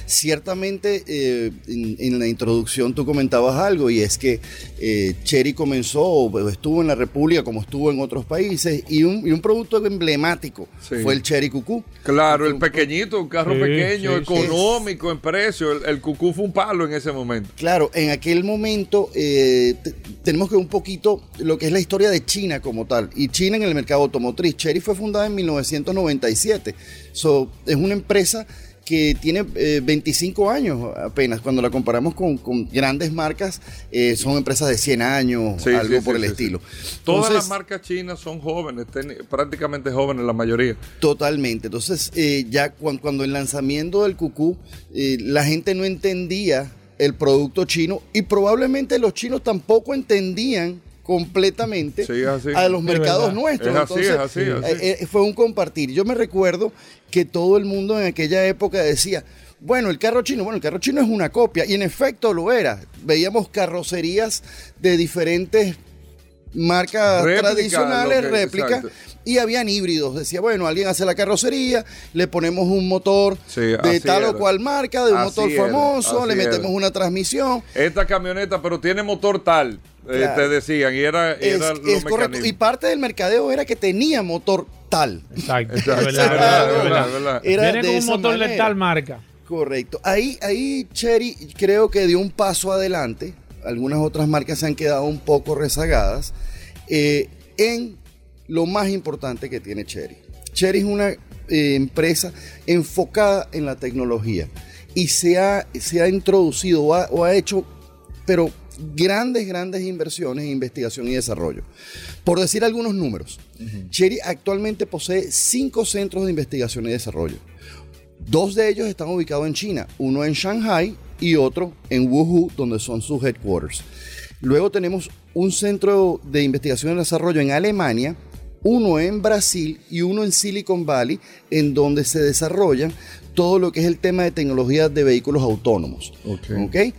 Ciertamente, eh, en, la introducción tú comentabas algo y es que eh, Cherry comenzó o estuvo en la República como estuvo en otros países y un, producto emblemático fue el Cherry Cucú. Claro, el pequeñito, un carro pequeño, económico en precio. El, Cucú fue un palo en ese momento. Claro, en aquel momento eh, tenemos que un poquito lo que es la historia de China como tal. Y China en el mercado automotriz. Cherry fue fundada en 1997. So, es una empresa que tiene 25 eh, años apenas. Cuando la comparamos con, grandes marcas, eh, son empresas de 100 años, algo por el estilo. Todas las marcas chinas son jóvenes, prácticamente jóvenes la mayoría. Totalmente. Entonces, eh, ya cuando, cuando, el lanzamiento del Cucú, la gente no entendía el producto chino y probablemente los chinos tampoco entendían completamente a los mercados nuestros. Eh, fue un compartir. Yo me recuerdo que todo el mundo en aquella época decía, bueno, el carro chino, bueno, el carro chino es una copia, y en efecto lo era. Veíamos carrocerías de diferentes marcas tradicionales, réplicas, y habían híbridos. Decía, bueno, alguien hace la carrocería, le ponemos un motor de tal o cual marca, de un motor famoso, le metemos una transmisión. Esta camioneta, pero tiene motor tal. Eh, te decían, y era, es, es correcto. Y parte del mercadeo era que tenía motor tal. Exacto. verdad, Era con un motor de tal marca. Correcto. Ahí, ahí Cherry creo que dio un paso adelante. Algunas otras marcas se han quedado un poco rezagadas eh, en lo más importante que tiene Cherry. Cherry es una eh, empresa enfocada en la tecnología y se ha, se ha introducido o ha hecho, pero grandes, grandes inversiones en investigación y desarrollo. Por decir algunos números, Cherry actualmente posee cinco centros de investigación y desarrollo. Dos de ellos están ubicados en China, uno en Shanghai y otro en Wuhu, donde son sus headquarters. Luego tenemos un centro de investigación y desarrollo en Alemania, uno en Brasil y uno en Silicon Valley, en donde se desarrollan todo lo que es el tema de tecnología de vehículos autónomos. Okay. ¿okay?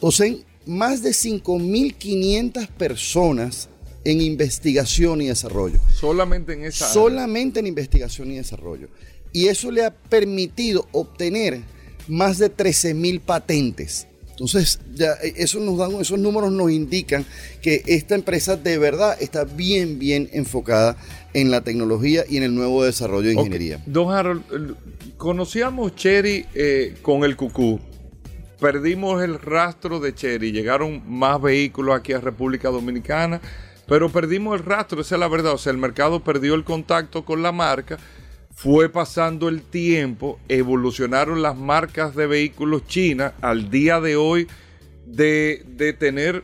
Poseen más de 5.500 personas en investigación y desarrollo. Solamente en esa Solamente en investigación y desarrollo. Y eso le ha permitido obtener más de 13.000 patentes. Entonces, ya eh, eso nos dan, esos números nos indican que esta empresa de verdad está bien, bien enfocada en la tecnología y en el nuevo desarrollo de ingeniería. Don Harold, conocíamos Cherry eh, con el cucú. Perdimos el rastro de Cherry. Llegaron más vehículos aquí a República Dominicana, pero perdimos el rastro, esa es la verdad. O sea, el mercado perdió el contacto con la marca fue pasando el tiempo, evolucionaron las marcas de vehículos chinas al día de hoy de, de tener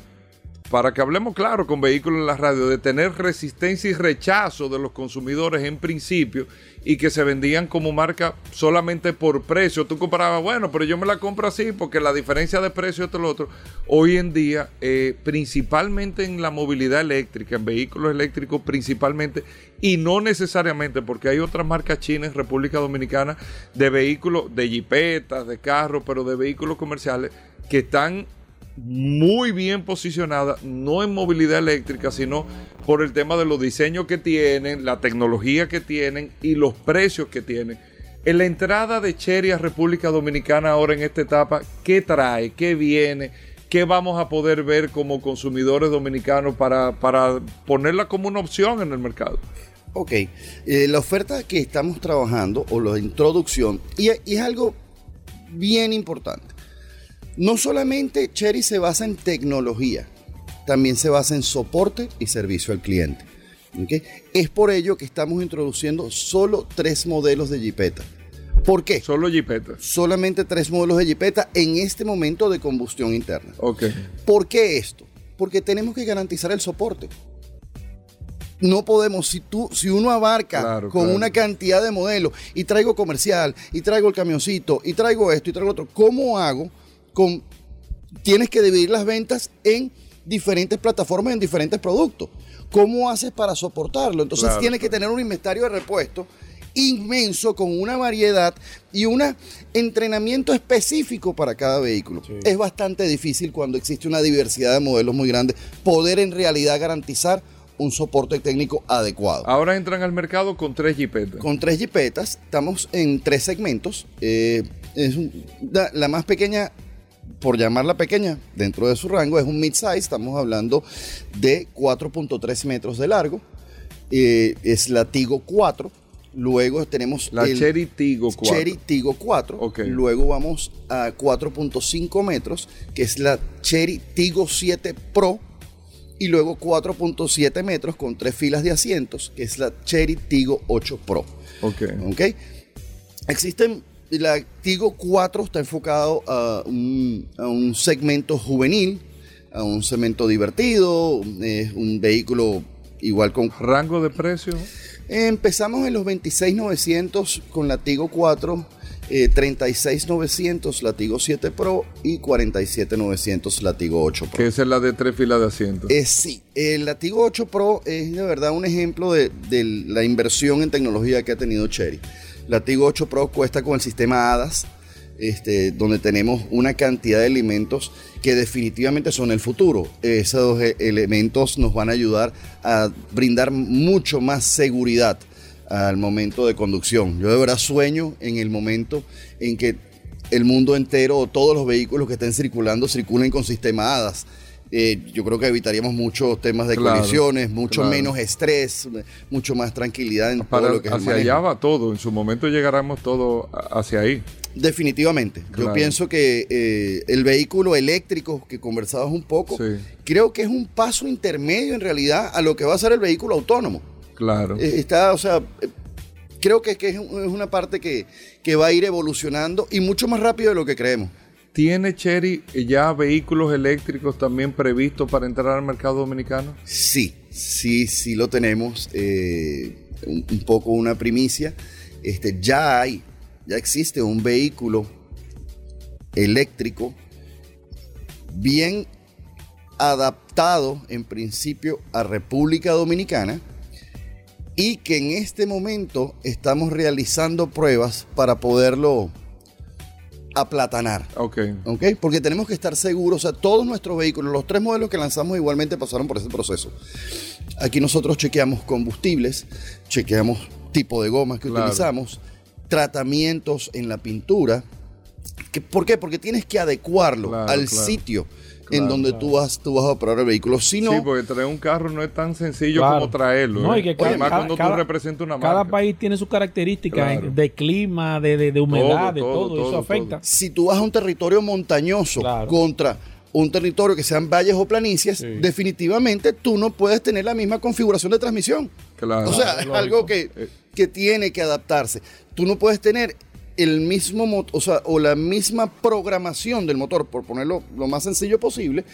para que hablemos claro con vehículos en la radio, de tener resistencia y rechazo de los consumidores en principio y que se vendían como marca solamente por precio. Tú comparabas, bueno, pero yo me la compro así porque la diferencia de precio es lo otro. Hoy en día, eh, principalmente en la movilidad eléctrica, en vehículos eléctricos principalmente, y no necesariamente porque hay otras marcas chinas República Dominicana de vehículos, de jipetas, de carros, pero de vehículos comerciales que están muy bien posicionada, no en movilidad eléctrica, sino por el tema de los diseños que tienen, la tecnología que tienen y los precios que tienen. En la entrada de Cherry a República Dominicana ahora en esta etapa, ¿qué trae? ¿Qué viene? ¿Qué vamos a poder ver como consumidores dominicanos para, ponerla como una opción en el mercado? Ok, eh, la oferta que estamos trabajando o la introducción, y es algo bien importante no solamente Cherry se basa en tecnología, también se basa en soporte y servicio al cliente. Es por ello que estamos introduciendo solo tres modelos de Jeepeta. ¿Por qué? Solo Jeepeta. Solamente tres modelos de Jeepeta en este momento de combustión interna. Ok. ¿Por qué esto? Porque tenemos que garantizar el soporte. No podemos, si tú, si uno abarca con una cantidad de modelos y traigo comercial, y traigo el camioncito, y traigo esto, y traigo otro, ¿cómo hago tienes que dividir las ventas en diferentes plataformas, en diferentes productos. ¿Cómo haces para soportarlo? Entonces tienes que tener un inventario de repuesto inmenso con una variedad y un entrenamiento específico para cada vehículo. Es bastante difícil cuando existe una diversidad de modelos muy grande poder en realidad garantizar un soporte técnico adecuado. Ahora entran al mercado con tres jipetas. Con tres jipetas, estamos en tres segmentos. Eh, es la más pequeña por llamarla pequeña, dentro de su rango, es un mid-size, estamos hablando de 4.3 metros de largo, eh, es la Tigo 4, luego tenemos la Cherry Tigo 4. Cherry Tigo 4, luego vamos a 4.5 metros, que es la Cherry Tigo 7 Pro, y luego 4.7 metros con tres filas de asientos, que es la Cherry Tigo 8 Pro. Ok. Ok. Existen la Tigo 4 está enfocado a un, segmento juvenil, a un segmento divertido, es un vehículo igual con... ¿Rango de precio? Empezamos en los 26.900 con la Tigo 4, 36.900 la Tigo 7 Pro y 47.900 la Tigo 8 Pro. Que esa es la de tres filas de asientos. Eh, sí, el la Tigo 8 Pro es de verdad un ejemplo de, de la inversión en tecnología que ha tenido Cherry. La Tigo 8 Pro cuesta con el sistema HADAS, este, donde tenemos una cantidad de elementos que definitivamente son el futuro. Esos e, elementos nos van a ayudar a brindar mucho más seguridad al momento de conducción. Yo de verdad sueño en el momento en que el mundo entero o todos los vehículos que estén circulando circulen con sistema HADAS eh, yo creo que evitaríamos muchos temas de colisiones, mucho menos estrés, mucho más tranquilidad en todo lo que Hacia allá va todo, en su momento llegaremos todo hacia ahí. Definitivamente. Yo pienso que eh, el vehículo eléctrico que conversabas un poco, creo que es un paso intermedio en realidad a lo que va a ser el vehículo autónomo. Claro. Eh, está, o sea, creo que, que, es una parte que, que va a ir evolucionando y mucho más rápido de lo que creemos. ¿Tiene Cherry ya vehículos eléctricos también previstos para entrar al mercado dominicano? Sí, sí, sí lo tenemos. Eh, un, poco una primicia. Este, ya hay, ya existe un vehículo eléctrico bien adaptado en principio a República Dominicana y que en este momento estamos realizando pruebas para poderlo aplatanar. Ok. Ok, porque tenemos que estar seguros, o sea, todos nuestros vehículos, los tres modelos que lanzamos igualmente pasaron por ese proceso. Aquí nosotros chequeamos combustibles, chequeamos tipo de gomas que utilizamos, tratamientos en la pintura, ¿Por qué? Porque tienes que adecuarlo al sitio en donde tú, vas, tú vas a operar el vehículo. Si no, sí, porque traer un carro no es tan sencillo como traerlo. No, ¿eh? y que cada, cuando tú representas una marca. Cada país tiene sus características de clima, de, de, humedad, de todo, eso afecta. Si tú vas a un territorio montañoso contra un territorio que sean valles o planicies, definitivamente tú no puedes tener la misma configuración de transmisión. Claro. O sea, es algo que, eh. que tiene que adaptarse. Tú no puedes tener el mismo o sea, o la misma programación del motor, por ponerlo lo más sencillo posible,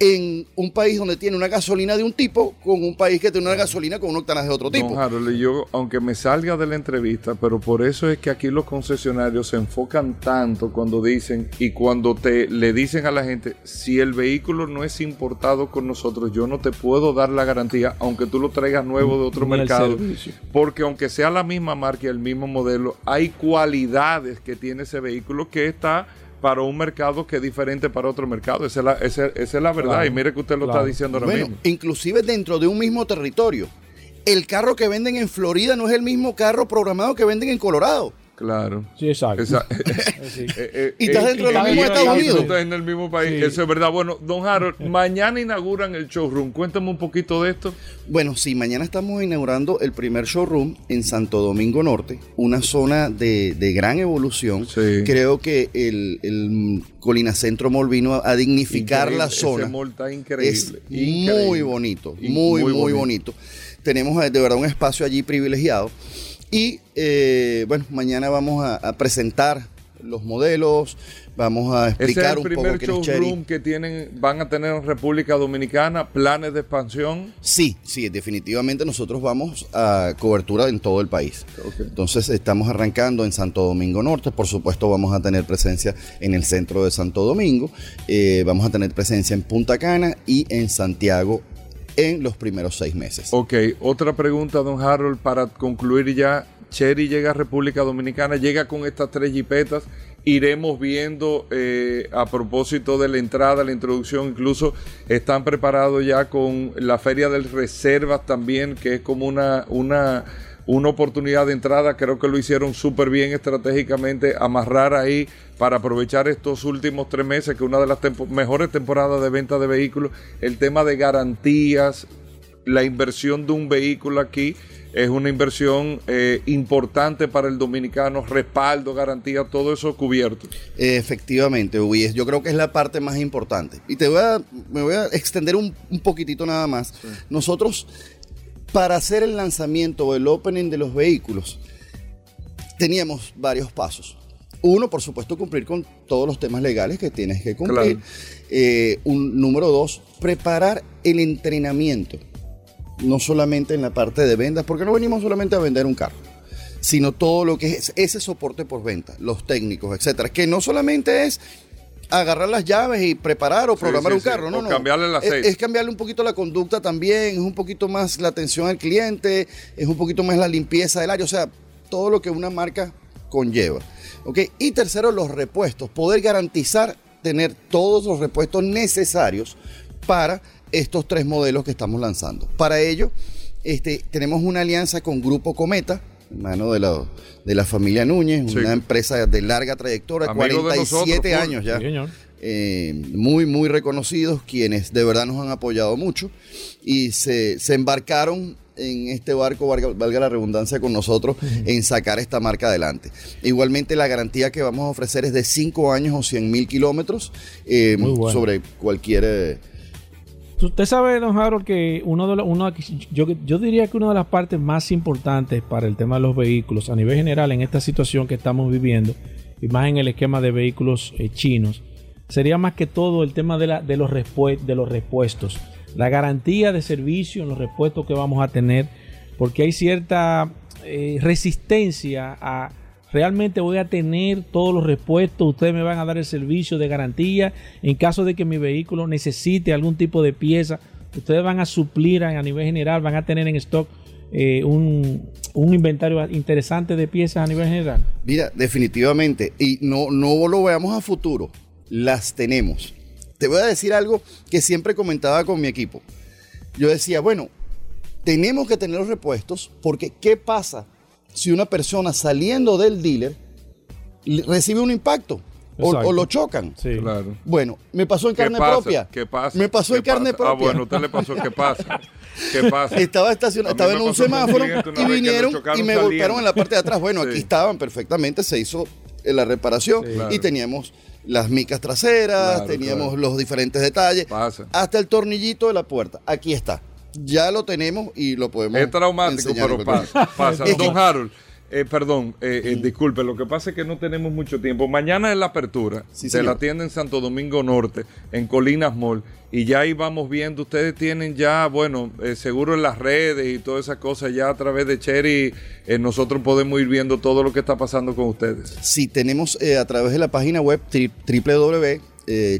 en un país donde tiene una gasolina de un tipo con un país que tiene una gasolina con un octanas de otro tipo. Harold, yo, aunque me salga de la entrevista, pero por eso es que aquí los concesionarios se enfocan tanto cuando dicen y cuando te le dicen a la gente, si el vehículo no es importado con nosotros, yo no te puedo dar la garantía, aunque tú lo traigas nuevo de otro mercado, porque aunque sea la misma marca y el mismo modelo, hay que tiene ese vehículo que está para un mercado que es diferente para otro mercado. Esa es la, verdad. y mire que usted lo está diciendo ahora mismo. Inclusive dentro de un mismo territorio. El carro que venden en Florida no es el mismo carro programado que venden en Colorado. Claro. Sí, exacto. <laughs> <laughs> Eh, eh, y estás dentro del mismo Estados Unidos. Estás en el mismo país. Eso es verdad. Bueno, don Harold, <laughs> mañana inauguran el showroom. Cuéntame un poquito de esto. Bueno, sí, mañana estamos inaugurando el primer showroom en Santo Domingo Norte, una zona de, gran evolución. Creo que el, el Colina Centro Mall vino a, dignificar la zona. Ese mall está increíble. Es muy bonito, muy, muy, bonito. Tenemos eh, de verdad un espacio allí privilegiado. Y eh, bueno, mañana vamos a, presentar los modelos, vamos a explicar un poco es el primer showroom que tienen, van a tener en República Dominicana, planes de expansión. Sí, sí, definitivamente nosotros vamos a cobertura en todo el país. Entonces estamos arrancando en Santo Domingo Norte, por supuesto vamos a tener presencia en el centro de Santo Domingo, eh, vamos a tener presencia en Punta Cana y en Santiago en los primeros seis meses. Ok, otra pregunta, don Harold, para concluir ya. Cherry llega a República Dominicana, llega con estas tres jipetas. Iremos viendo eh, a propósito de la entrada, la introducción, incluso están preparados ya con la Feria del Reservas también, que es como una, una una oportunidad de entrada. Creo que lo hicieron súper bien estratégicamente, amarrar ahí para aprovechar estos últimos tres meses, que una de las mejores temporadas de venta de vehículos, el tema de garantías, la inversión de un vehículo aquí es una inversión eh, importante para el dominicano, respaldo, garantía, todo eso cubierto. Efectivamente, Luis, yo creo que es la parte más importante. Y te voy a, me voy a extender un, poquitito nada más. Nosotros para hacer el lanzamiento o el opening de los vehículos, teníamos varios pasos. Uno, por supuesto, cumplir con todos los temas legales que tienes que cumplir. Eh, un, número dos, preparar el entrenamiento. No solamente en la parte de ventas, porque no venimos solamente a vender un carro, sino todo lo que es ese soporte por venta, los técnicos, etcétera. Que no solamente es agarrar las llaves y preparar o programar un carro, ¿no? no. Cambiarle el aceite. Es, es, cambiarle un poquito la conducta también, es un poquito más la atención al cliente, es un poquito más la limpieza del área, o sea, todo lo que una marca conlleva. ¿ok? Y tercero, los repuestos, poder garantizar tener todos los repuestos necesarios para estos tres modelos que estamos lanzando. Para ello, este, tenemos una alianza con Grupo Cometa, hermano de la, de la familia Núñez, una empresa de larga trayectoria, 47 años ya. Eh, muy, muy reconocidos, quienes de verdad nos han apoyado mucho. Y se, embarcaron en este barco, valga, la redundancia, con nosotros en sacar esta marca adelante. Igualmente la garantía que vamos a ofrecer es de 5 años o 100 mil kilómetros eh, sobre cualquier... Eh, Usted sabe, don Harold, que uno de los, uno, yo, yo diría que una de las partes más importantes para el tema de los vehículos a nivel general en esta situación que estamos viviendo, y más en el esquema de vehículos eh, chinos, sería más que todo el tema de, la, de, los de los repuestos. La garantía de servicio en los repuestos que vamos a tener, porque hay cierta eh, resistencia a realmente voy a tener todos los repuestos, ustedes me van a dar el servicio de garantía en caso de que mi vehículo necesite algún tipo de pieza, ustedes van a suplir a, nivel general, van a tener en stock eh, un, inventario interesante de piezas a nivel general. Mira, definitivamente, y no, no lo veamos a futuro, las tenemos. Te voy a decir algo que siempre comentaba con mi equipo. Yo decía, bueno, tenemos que tener los repuestos porque ¿qué pasa? Si una persona saliendo del dealer recibe un impacto. o, lo chocan. Sí. Claro. Bueno, me pasó en carne propia. ¿Qué pasa? Me pasó en carne propia. Ah, bueno, usted le pasó, ¿qué pasa? ¿Qué <laughs> pasa? Estaba estacionado, estaba en un semáforo y vinieron y me golpearon en la parte de atrás. Bueno, aquí estaban perfectamente, se hizo la reparación y teníamos las micas traseras, teníamos los diferentes detalles, hasta el tornillito de la puerta. Aquí está. Ya lo tenemos y lo podemos. Es traumático, pero pasa. <laughs> pasa. Don Harold. Eh, perdón, eh, eh, disculpe, lo que pasa es que no tenemos mucho tiempo. Mañana es la apertura de la tienda en Santo Domingo Norte, en Colinas Mall, y ya ahí vamos viendo. Ustedes tienen ya, bueno, seguro en las redes y todas esas cosas, ya a través de Cherry, nosotros podemos ir viendo todo lo que está pasando con ustedes. Sí, tenemos a través de la página web www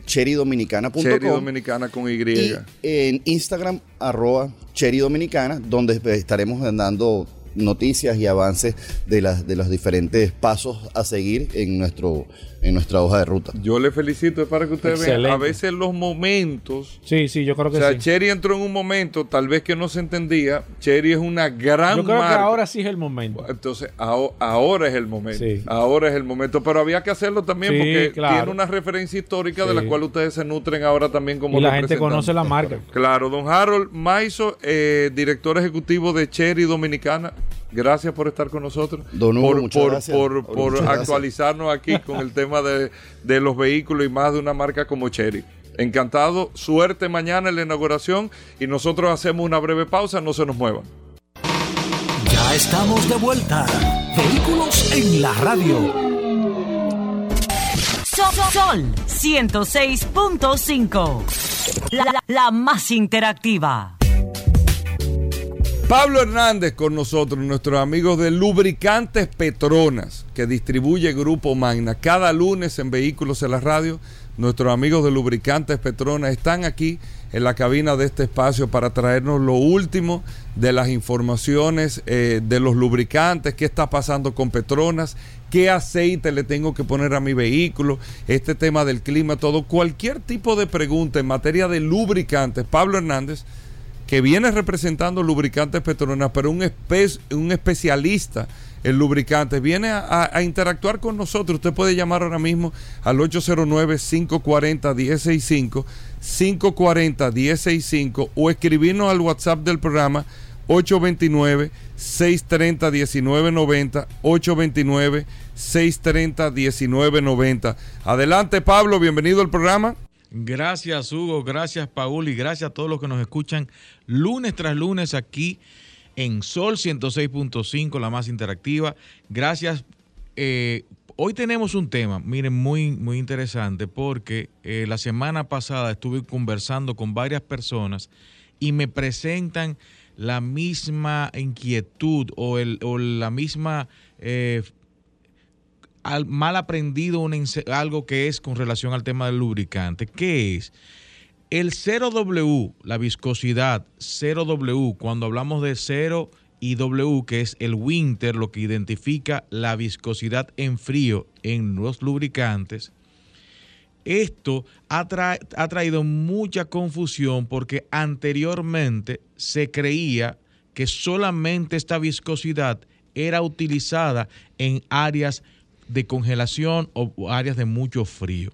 cherrydominicana.com. Cherry Dominicana con Y. y. en Instagram, arroba Cherry Dominicana, donde estaremos dando noticias y avances de, las, de los diferentes pasos a seguir en, nuestro, en nuestra hoja de ruta. Yo le felicito es para que ustedes vean a veces los momentos. Sí, sí, yo creo que o sea, Cherry entró en un momento tal vez que no se entendía. Cherry es una gran Yo creo que ahora sí es el momento. Entonces, ahora es el momento. Ahora es el momento. Pero había que hacerlo también porque tiene una referencia histórica de la cual ustedes se nutren ahora también como Y la gente conoce la marca. Claro, don Harold Maiso, eh, director ejecutivo de Cherry Dominicana. Gracias por estar con nosotros. Don Hugo, por, por, actualizarnos aquí <laughs> con el tema de, de, los vehículos y más de una marca como Cherry. Encantado. Suerte mañana en la inauguración y nosotros hacemos una breve pausa. No se nos muevan. Ya estamos de vuelta. Vehículos en la radio. Sol 106.5. la más interactiva. Pablo Hernández con nosotros, nuestros amigos de Lubricantes Petronas, que distribuye Grupo Magna. Cada lunes en Vehículos en la Radio, nuestros amigos de Lubricantes Petronas están aquí en la cabina de este espacio para traernos lo último de las informaciones eh, de los lubricantes, qué está pasando con Petronas, qué aceite le tengo que poner a mi vehículo, este tema del clima, todo, cualquier tipo de pregunta en materia de lubricantes. Pablo Hernández que viene representando lubricantes Petronas, pero un, un especialista en lubricantes, viene a, interactuar con nosotros. Usted puede llamar ahora mismo al 809-540-165, 540-165 o escribirnos al WhatsApp del programa 829-630-1990, 829-630-1990. Adelante Pablo, bienvenido al programa. Gracias Hugo, gracias Paul y gracias a todos los que nos escuchan lunes tras lunes aquí en Sol 106.5, la más interactiva. Gracias. Eh, hoy tenemos un tema, miren, muy, muy interesante porque eh, la semana pasada estuve conversando con varias personas y me presentan la misma inquietud o, el, o la misma eh, mal aprendido algo que es con relación al tema del lubricante. ¿Qué es? El 0W, la viscosidad, 0W, cuando hablamos de 0 y W, que es el winter, lo que identifica la viscosidad en frío en los lubricantes, esto ha, ha, traído mucha confusión porque anteriormente se creía que solamente esta viscosidad era utilizada en áreas de congelación o áreas de mucho frío.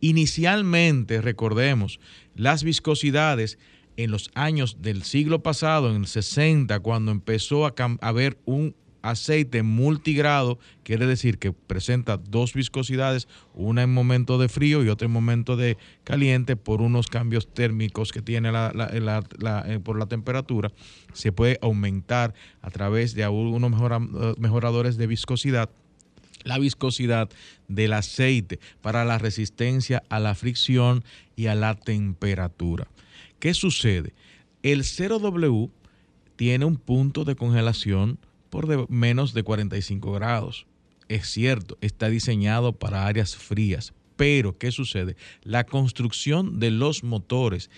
Inicialmente, recordemos, las viscosidades en los años del siglo pasado, en el 60, cuando empezó a haber un aceite multigrado, quiere decir que presenta dos viscosidades, una en momento de frío y otra en momento de caliente por unos cambios térmicos que tiene eh, por la temperatura, se puede aumentar a través de unos mejoradores de viscosidad la viscosidad del aceite para la resistencia a la fricción y a la temperatura. ¿Qué sucede? El 0W tiene un punto de congelación por menos de 45 grados. Es cierto, está diseñado para áreas frías, pero ¿qué sucede? La construcción de los motores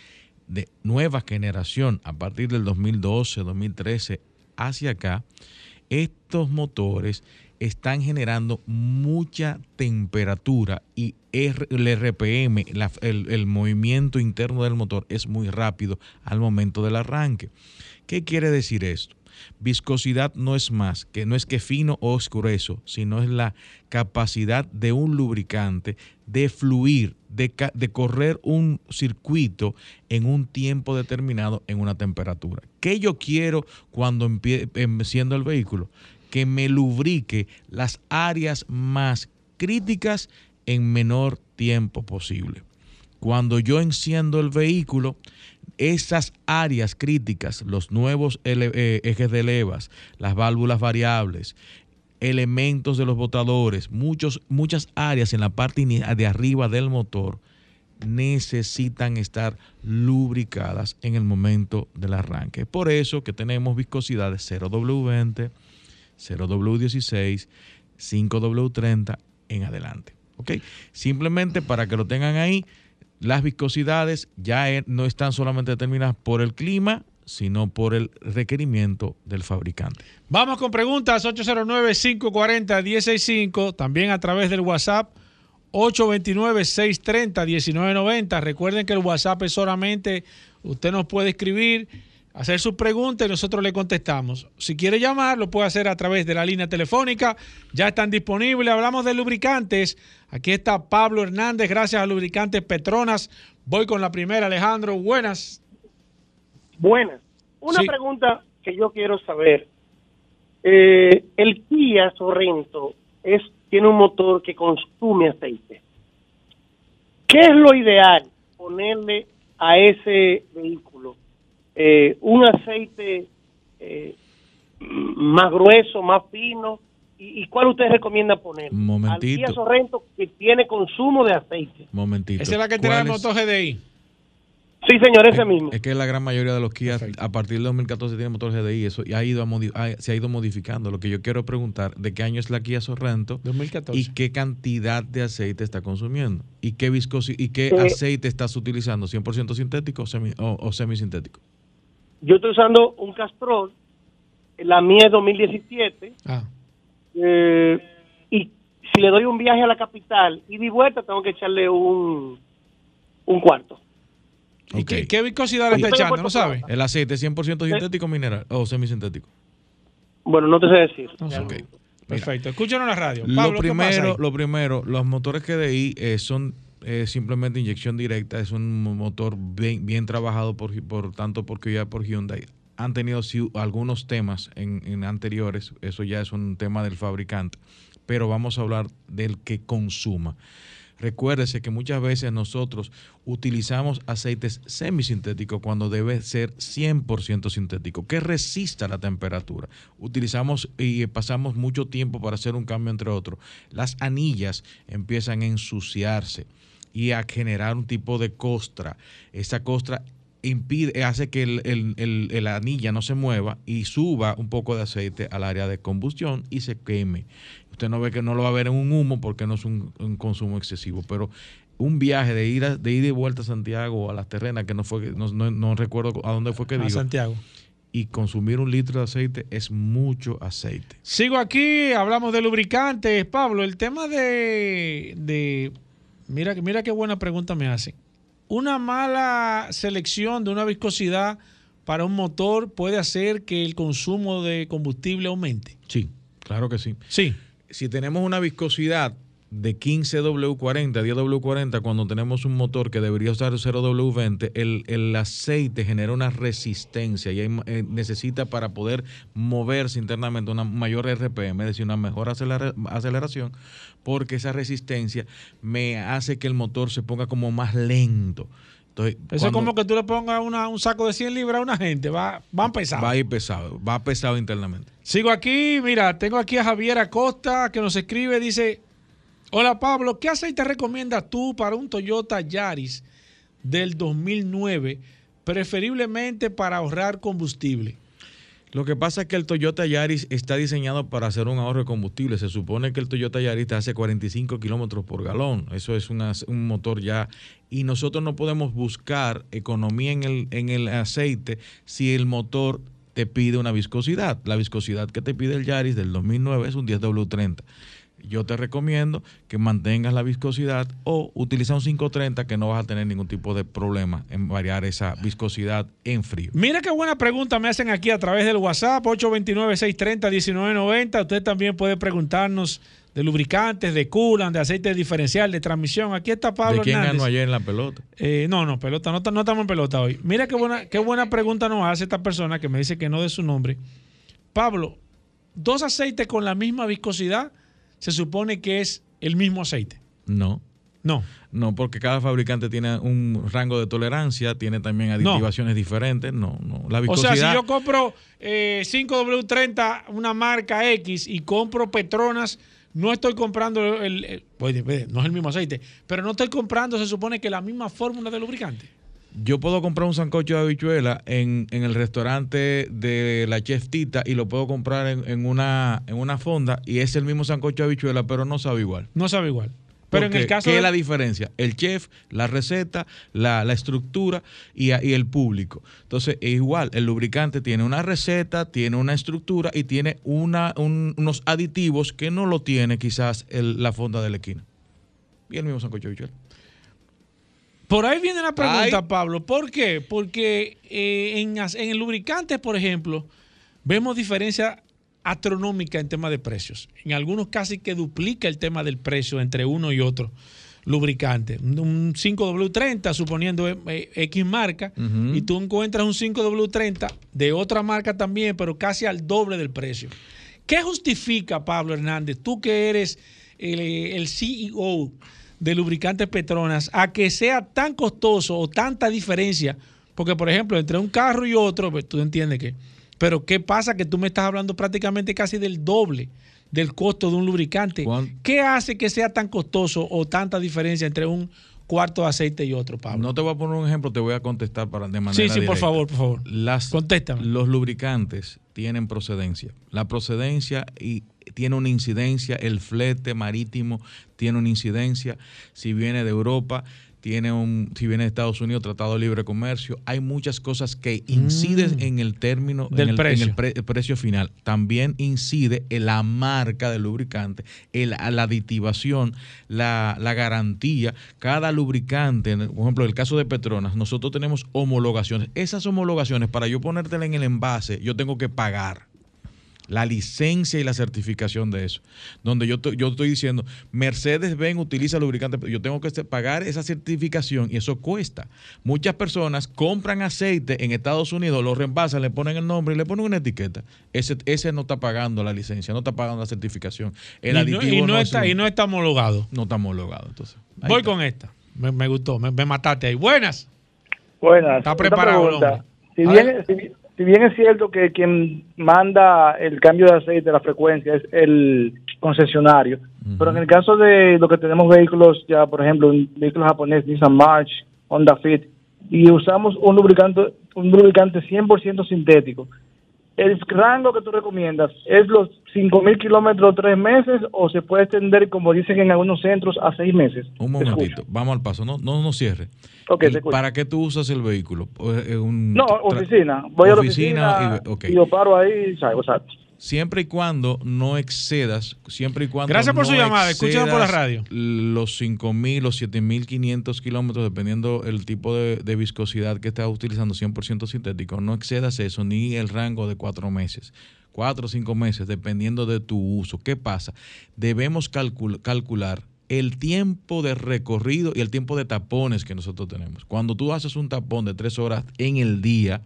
de nueva generación a partir del 2012, 2013 hacia acá, estos motores están generando mucha temperatura y el RPM, el, movimiento interno del motor es muy rápido al momento del arranque. ¿Qué quiere decir esto? Viscosidad no es más, que no es que fino o oscurezo, sino es la capacidad de un lubricante de fluir, de, de correr un circuito en un tiempo determinado en una temperatura. ¿Qué yo quiero cuando enciendo el vehículo? Que me lubrique las áreas más críticas en menor tiempo posible. Cuando yo enciendo el vehículo, esas áreas críticas, los nuevos eh, ejes de levas, las válvulas variables, elementos de los botadores, muchos, muchas áreas en la parte de arriba del motor necesitan estar lubricadas en el momento del arranque. Por eso que tenemos viscosidades 0W20, 0W16, 5W30 en adelante. Simplemente para que lo tengan ahí, las viscosidades ya e, no están solamente determinadas por el clima, sino por el requerimiento del fabricante. Vamos con preguntas 809-540-165, también a través del WhatsApp 829-630-1990. Recuerden que el WhatsApp es solamente, usted nos puede escribir hacer su pregunta y nosotros le contestamos. Si quiere llamar, lo puede hacer a través de la línea telefónica. Ya están disponibles. Hablamos de lubricantes. Aquí está Pablo Hernández, gracias a Lubricantes Petronas. Voy con la primera, Alejandro. Buenas. Buenas. Una pregunta que yo quiero saber. Eh, el Kia Sorrento es, tiene un motor que consume aceite. ¿Qué es lo ideal ponerle a ese vehículo? Eh, un aceite eh, más grueso, más fino, ¿Y, cuál usted recomienda poner? Momentito. Al Sorrento que tiene consumo de aceite. Momentito. ¿Esa es la que tiene el motor GDI? Sí, señor, ese mismo. Es que la gran mayoría de los Kia a partir del 2014 tiene motor GDI, eso y ha ido se ha ido modificando. Lo que yo quiero preguntar, ¿de qué año es la Kia Sorrento? 2014. ¿Y qué cantidad de aceite está consumiendo? ¿Y qué viscosi y qué eh, aceite estás utilizando? ¿100% sintético o, semi, o, semisintético? Yo estoy usando un Castrol, la mía es 2017. Ah. Eh, y si le doy un viaje a la capital y de vuelta, tengo que echarle un, un cuarto. ¿Y qué, viscosidad le está echando? ¿No sabe? El aceite es 100% sintético mineral o semisintético. Bueno, no te sé decir. Perfecto. Escúchanos en la radio. lo, primero, lo primero, los motores GDI eh, son simplemente inyección directa. Es un motor bien, bien trabajado por, por tanto por Kia por Hyundai han tenido algunos temas en, anteriores, eso ya es un tema del fabricante, pero vamos a hablar del que consuma. Recuérdese que muchas veces nosotros utilizamos aceites semisintéticos cuando debe ser 100% sintético, que resista la temperatura. Utilizamos y pasamos mucho tiempo para hacer un cambio entre otros. Las anillas empiezan a ensuciarse y a generar un tipo de costra. Esa costra impide, hace que el, anilla no se mueva y suba un poco de aceite al área de combustión y se queme. Usted no ve que no lo va a ver en un humo porque no es un, consumo excesivo, pero un viaje de ir, de ir y vuelta a Santiago o a las terrenas, que no fue, no, no, recuerdo a dónde fue que digo. Santiago. Y consumir un litro de aceite es mucho aceite. Sigo aquí, hablamos de lubricantes. Pablo, el tema de, de mira, mira qué buena pregunta me hacen una mala selección de una viscosidad para un motor puede hacer que el consumo de combustible aumente. Sí, claro que sí. Sí. Si tenemos una viscosidad de 15W40, 10W40, cuando tenemos un motor que debería usar 0W20, el, el aceite genera una resistencia y eh, necesita para poder moverse internamente una mayor RPM, es decir, una mejor aceleración, porque esa resistencia me hace que el motor se ponga como más lento. Entonces, Eso es como que tú le pongas un saco de 100 libras a una gente, va, va pesado. Va a ir pesado, va pesado internamente. Sigo aquí, mira, tengo aquí a Javier Acosta que nos escribe, dice, Hola Pablo, ¿qué aceite recomiendas tú para un Toyota Yaris del 2009, preferiblemente para ahorrar combustible? Lo que pasa es que el Toyota Yaris está diseñado para hacer un ahorro de combustible. Se supone que el Toyota Yaris hace 45 kilómetros por galón. Eso es un motor ya. Y nosotros no podemos buscar economía en el, en el aceite si el motor te pide una viscosidad. La viscosidad que te pide el Yaris del 2009 es un 10W30 yo te recomiendo que mantengas la viscosidad o utiliza un 530 que no vas a tener ningún tipo de problema en variar esa viscosidad en frío. Mira qué buena pregunta me hacen aquí a través del WhatsApp 829-630-1990. Usted también puede preguntarnos de lubricantes, de coolant, de aceite diferencial, de transmisión. Aquí está Pablo ¿De quién Hernández. ganó ayer en la pelota? Eh, no, no, pelota, no, no estamos en pelota hoy. Mira qué buena, qué buena pregunta nos hace esta persona que me dice que no de su nombre. Pablo, dos aceites con la misma viscosidad se supone que es el mismo aceite. No. No. No, porque cada fabricante tiene un rango de tolerancia, tiene también aditivaciones diferentes. No, no. La O viscosidad. sea, si yo compro eh, 5W30, una marca X, y compro Petronas, no estoy comprando el, el- no es el mismo aceite, pero no estoy comprando, se supone que la misma fórmula de lubricante. Yo puedo comprar un sancocho de habichuela en, en el restaurante de la Chef Tita y lo puedo comprar en, en una, en una fonda y es el mismo sancocho de habichuela, pero no sabe igual. No sabe igual. Pero en el caso ¿Qué de- es la diferencia? El chef, la receta, la, la estructura y, y el público. Entonces, es igual. El lubricante tiene una receta, tiene una estructura y tiene una, un- unos aditivos que no lo tiene quizás el- la fonda de la esquina. Y el mismo sancocho de habichuela. Por ahí viene la pregunta, Pablo. ¿Por qué? Porque eh, en, en el lubricante, por ejemplo, vemos diferencia astronómica en tema de precios. En algunos casi que duplica el tema del precio entre uno y otro lubricante. Un- Un 5W30, suponiendo eh, eh, X marca, y tú encuentras un 5W30 de otra marca también, pero casi al doble del precio. ¿Qué justifica, Pablo Hernández, tú que eres el, el CEO de Lubricantes Petronas, a que sea tan costoso o tanta diferencia? Porque, por ejemplo, entre un carro y otro, pues, tú entiendes que... Pero ¿qué pasa? Que tú me estás hablando prácticamente casi del doble del costo de un lubricante. ¿Qué hace que sea tan costoso o tanta diferencia entre un cuarto de aceite y otro, Pablo? No te voy a poner un ejemplo, te voy a contestar para, de manera Sí, sí, por favor, por favor. Las, Los lubricantes tienen procedencia. La procedencia y tiene una incidencia, el flete marítimo tiene una incidencia. Si viene de Europa, tiene un, si viene de Estados Unidos, Tratado de Libre Comercio. Hay muchas cosas que inciden Mm. en el término, en Del el- en precio. el pre- precio final. También incide en la marca del lubricante, el- la aditivación, la, la garantía. Cada lubricante, por ejemplo, en el caso de Petronas, nosotros tenemos homologaciones. Esas homologaciones, para yo ponértela en el envase, yo tengo que pagar la licencia y la certificación de eso. Donde yo, yo estoy diciendo, Mercedes-Benz utiliza lubricante, pero yo tengo que este- pagar esa certificación y eso cuesta. Muchas personas compran aceite en Estados Unidos, lo reembasan, le ponen el nombre y le ponen una etiqueta. Ese, ese no está pagando la licencia, no está pagando la certificación. El y no, aditivo y no es está, y no está homologado. no está homologado, entonces. Voy está. con esta. Me, me gustó, me, me mataste ahí. Buenas. Buenas. Está preparado el pregunta. hombre. Si si, si bien es cierto que quien manda el cambio de aceite, la frecuencia, es el concesionario, pero en el caso de lo que tenemos vehículos, ya por ejemplo, un vehículo japonés, Nissan March, Honda Fit, y usamos un lubricante, un lubricante 100% sintético, ¿el rango que tú recomiendas es los 5.000 kilómetros tres meses o se puede extender, como dicen en algunos centros, a seis meses? Un momentito, vamos al paso, no, no, no cierre. El-. ¿Para qué tú usas el vehículo? Un No, oficina. Voy a la oficina oficina y- ok. y, yo paro ahí y salgo, exacto. Siempre y cuando no excedas, siempre y cuando. Gracias por su llamada, escúchanos por la radio. Los 5.000 o 7.500 kilómetros, dependiendo el tipo de, de viscosidad que estás utilizando, 100% sintético, no excedas eso ni el rango de cuatro meses. Cuatro o cinco meses, dependiendo de tu uso. ¿Qué pasa? Debemos calcul- calcular el tiempo de recorrido y el tiempo de tapones que nosotros tenemos. Cuando tú haces un tapón de tres horas en el día,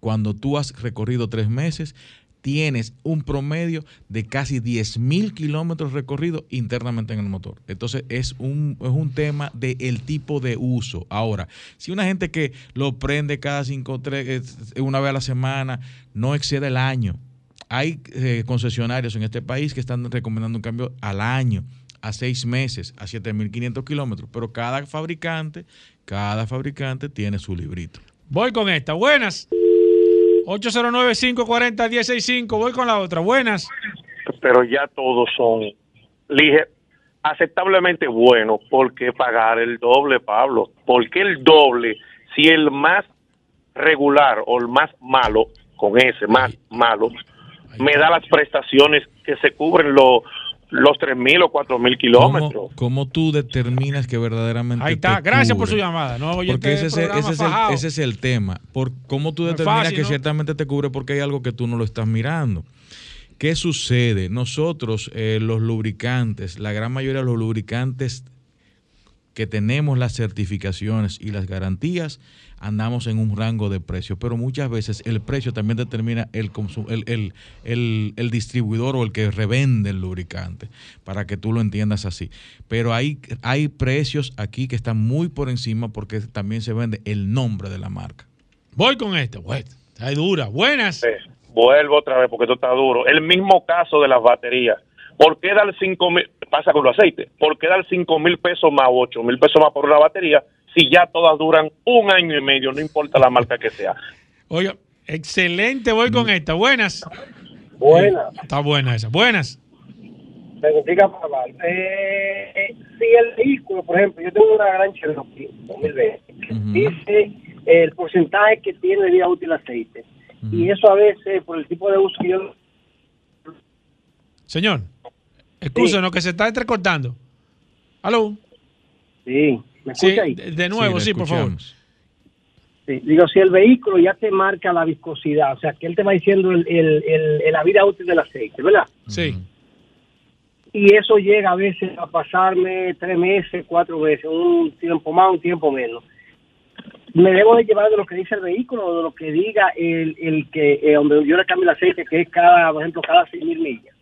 cuando tú has recorrido tres meses, tienes un promedio de casi 10 mil kilómetros recorridos internamente en el motor. Entonces es un, es un tema del tipo de uso. Ahora, si una gente que lo prende cada cinco, tres, eh, una vez a la semana, no excede el año. Hay eh, concesionarios en este país que están recomendando un cambio al año, a seis meses, a 7.500 kilómetros, pero cada fabricante, cada fabricante tiene su librito. Voy con esta. Buenas. 809-540-165. Voy con la otra. Buenas. pero ya todos son lige- aceptablemente buenos. ¿Por qué pagar el doble, Pablo? ¿Por qué el doble si el más regular o el más malo, con ese más malo, me da las prestaciones que se cubren los los 3.000 o 4.000 kilómetros. ¿Cómo, ¿Cómo, tú determinas que verdaderamente Ahí está, gracias por su llamada. No, porque ese es, el, ese, es el, ese es, el, tema. Por ¿Cómo tú determinas fácil, que ¿no? ciertamente te cubre porque hay algo que tú no lo estás mirando? ¿Qué sucede? Nosotros, eh, los lubricantes, la gran mayoría de los lubricantes que tenemos las certificaciones y las garantías, andamos en un rango de precio, pero muchas veces el precio también determina el, el, el, el, el distribuidor o el que revende el lubricante, para que tú lo entiendas así. Pero hay, hay precios aquí que están muy por encima porque también se vende el nombre de la marca. Voy con esto, bueno, está dura. Buenas. Sí, vuelvo otra vez porque esto está duro. El mismo caso de las baterías. ¿Por qué dar 5 mil, pasa con los aceites, por qué dar 5 mil pesos más o 8 mil pesos más por una batería si ya todas duran un año y medio, no importa la marca que sea? Oiga, excelente, voy con esta. Buenas. Buenas. Está buena esa. Buenas. Diga, eh, si el vehículo, por ejemplo, yo tengo una gran Cherokee 2020, uh -huh. dice el porcentaje que tiene de vida útil aceite. Uh -huh. Y eso a veces, por el tipo de uso que yo... Señor. Excúsenos, sí. que se está entrecortando. ¿Aló? Sí, ¿me escucha sí, ahí? De nuevo, sí, sí por favor. Sí, digo, si el vehículo ya te marca la viscosidad, o sea, que él te va diciendo el, el, el, la vida útil del aceite, ¿verdad? Sí. Y eso llega a veces a pasarme tres meses, cuatro meses, un tiempo más, un tiempo menos. Me debo de llevar de lo que dice el vehículo o de lo que diga el, el que, eh, donde yo le cambio el aceite, que es cada, por ejemplo, cada seis mil millas.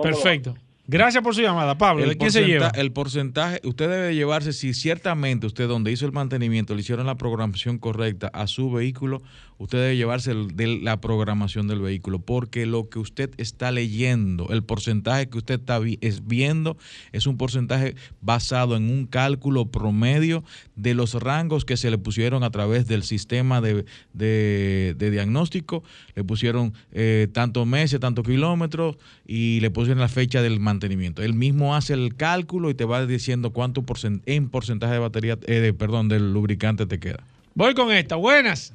Perfecto. Gracias por su llamada, Pablo. ¿De quién se lleva? El porcentaje, usted debe llevarse, si ciertamente usted donde hizo el mantenimiento le hicieron la programación correcta a su vehículo, usted debe llevarse de la programación del vehículo, porque lo que usted está leyendo, el porcentaje que usted está vi, es viendo, es un porcentaje basado en un cálculo promedio de los rangos que se le pusieron a través del sistema de, de, diagnóstico. Le pusieron eh, tantos meses, tantos kilómetros y le pusieron la fecha del mantenimiento. Él mismo hace el cálculo y te va diciendo cuánto en porcentaje de batería, eh, de, perdón, del lubricante te queda. Voy con esta. Buenas.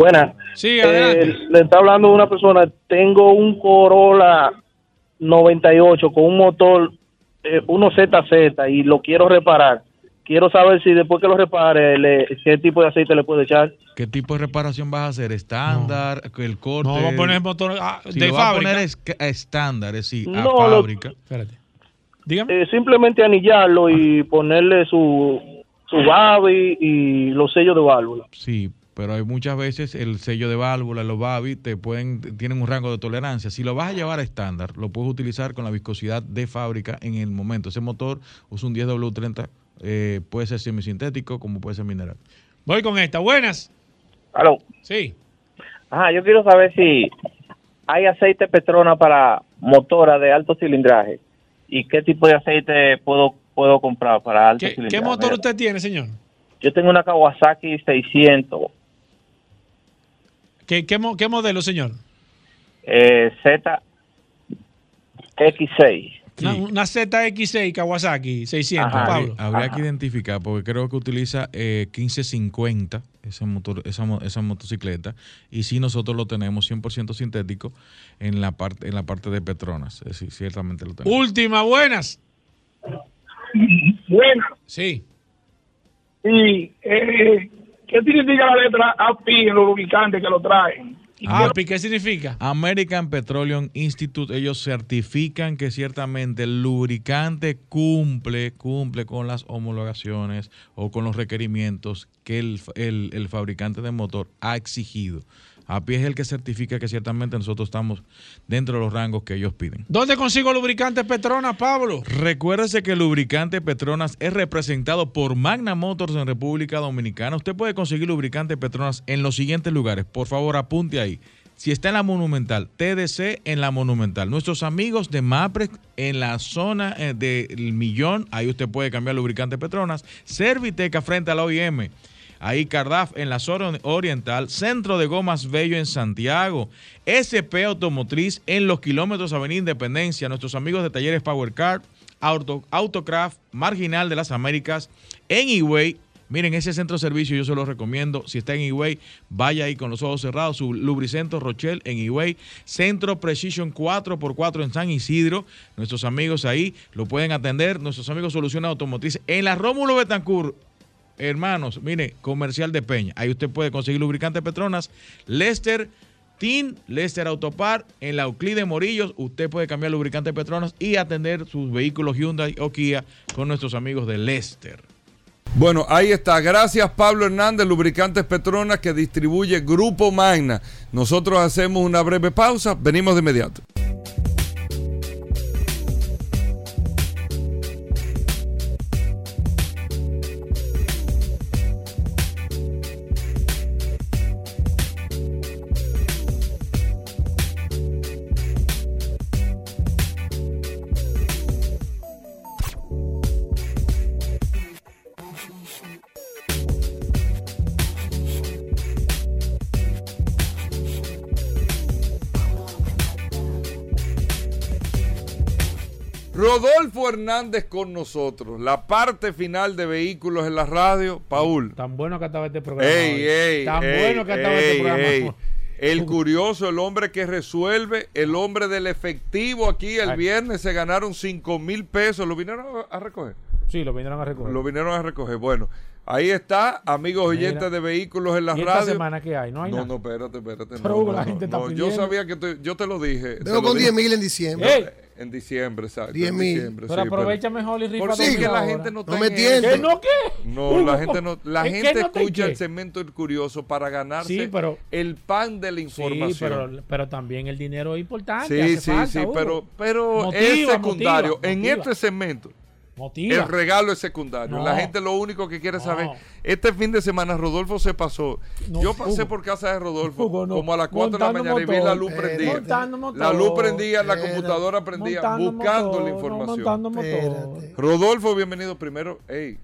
Buenas. Sí, adelante. Eh, le está hablando una persona. Tengo un Corolla 98 con un motor eh, 1ZZ y lo quiero reparar. Quiero saber si después que lo repare, le, qué tipo de aceite le puede echar. ¿Qué tipo de reparación vas a hacer? ¿Estándar? No. ¿El corte? No, vamos a poner motor ah, si de lo fábrica. a poner estándar, es decir, a No, fábrica. lo- Espérate. Dígame. Eh, simplemente anillarlo y ponerle su, su babi y los sellos de válvula. Sí, pero hay muchas veces el sello de válvula, los BABI, te pueden, tienen un rango de tolerancia. Si lo vas a llevar a estándar, lo puedes utilizar con la viscosidad de fábrica en el momento. Ese motor usa un 10W30, eh, puede ser semisintético como puede ser mineral. Voy con esta. Buenas. Aló. Sí. Ajá, yo quiero saber si hay aceite Petrona para motora de alto cilindraje y qué tipo de aceite puedo puedo comprar para alto ¿Qué, cilindraje. ¿Qué motor usted tiene, señor? Yo tengo una Kawasaki 600 ¿Qué, qué, mo- qué modelo, señor? eh, ZX6. Una, una ZX6 Kawasaki 600, Habría- Pablo. Habría que identificar, porque creo que utiliza eh, 1550, ese motor, esa, esa motocicleta, y sí nosotros lo tenemos 100% sintético en la parte en la parte de Petronas. Es decir, ciertamente lo tenemos. Última, buenas. Bueno, Sí. y eh, ¿qué significa la letra API en los lubricantes que lo traen? API, ¿qué significa? American Petroleum Institute, ellos certifican que ciertamente el lubricante cumple, cumple con las homologaciones o con los requerimientos que el, el- el fabricante de motor ha exigido. API es el que certifica que ciertamente nosotros estamos dentro de los rangos que ellos piden. ¿Dónde consigo lubricante Petronas, Pablo? Recuérdese que el lubricante Petronas es representado por Magna Motors en República Dominicana. Usted puede conseguir lubricante Petronas en los siguientes lugares. Por favor, apunte ahí. Si está en la Monumental, TDC en la Monumental. Nuestros amigos de MAPREX en la zona eh, del Millón, ahí usted puede cambiar lubricante Petronas. Serviteca frente a la OIM. Ahí Cardaf en la zona oriental, Centro de Gomas Bello en Santiago, SP Automotriz en los kilómetros Avenida Independencia, nuestros amigos de talleres Power Car, Auto, Autocraft, Marginal de las Américas, en Higüey, Miren, ese centro de servicio yo se lo recomiendo. Si está en Higüey, vaya ahí con los ojos cerrados. Su Lubricentro Rochelle en Higüey. Centro Precision 4x4 en San Isidro. Nuestros amigos ahí lo pueden atender. Nuestros amigos Soluciones Automotrices. En la Rómulo Betancourt, hermanos, mire, comercial de Peña. Ahí usted puede conseguir lubricante Petronas. Lester. Team Lester Autopar en la Euclide Morillos. Usted puede cambiar lubricante Petronas y atender sus vehículos Hyundai o Kia con nuestros amigos de Lester. Bueno, ahí está. Gracias Pablo Hernández, Lubricantes Petronas, que distribuye Grupo Magna. Nosotros hacemos una breve pausa. Venimos de inmediato. Rodolfo Hernández con nosotros. La parte final de Vehículos en la Radio. Paul. Tan bueno que estaba este programa. Tan bueno que estaba este programa. El <laughs> curioso, el hombre que resuelve, el hombre del efectivo aquí el viernes se ganaron 5 mil pesos. ¿Lo vinieron a recoger? Sí, lo vinieron a recoger. Lo vinieron a recoger. Bueno, Ahí está, amigos oyentes de vehículos en la ¿Y esta semana que hay? No hay No, no, espérate, espérate. Pero la gente está Yo sabía que te, yo te lo dije. Vengo con 10 mil en diciembre. En diciembre, exacto. 10 mil. Pero aprovecha mejor y rifa Por sí, que la gente no, no me entiende. ¿Qué no qué? No, la gente no. La gente escucha el segmento El Curioso para ganarse pero, el pan de la información. Sí, pero, pero también el dinero es importante. Sí, sí, sí, pero, pero es secundario. en este segmento el regalo es secundario. La gente lo único que quiere saber. Este fin de semana Rodolfo se pasó. Yo pasé por casa de Rodolfo como a las 4 de la mañana y vi la luz prendida. La luz prendía, la computadora prendía, buscando la información. Rodolfo, bienvenido primero. Hey,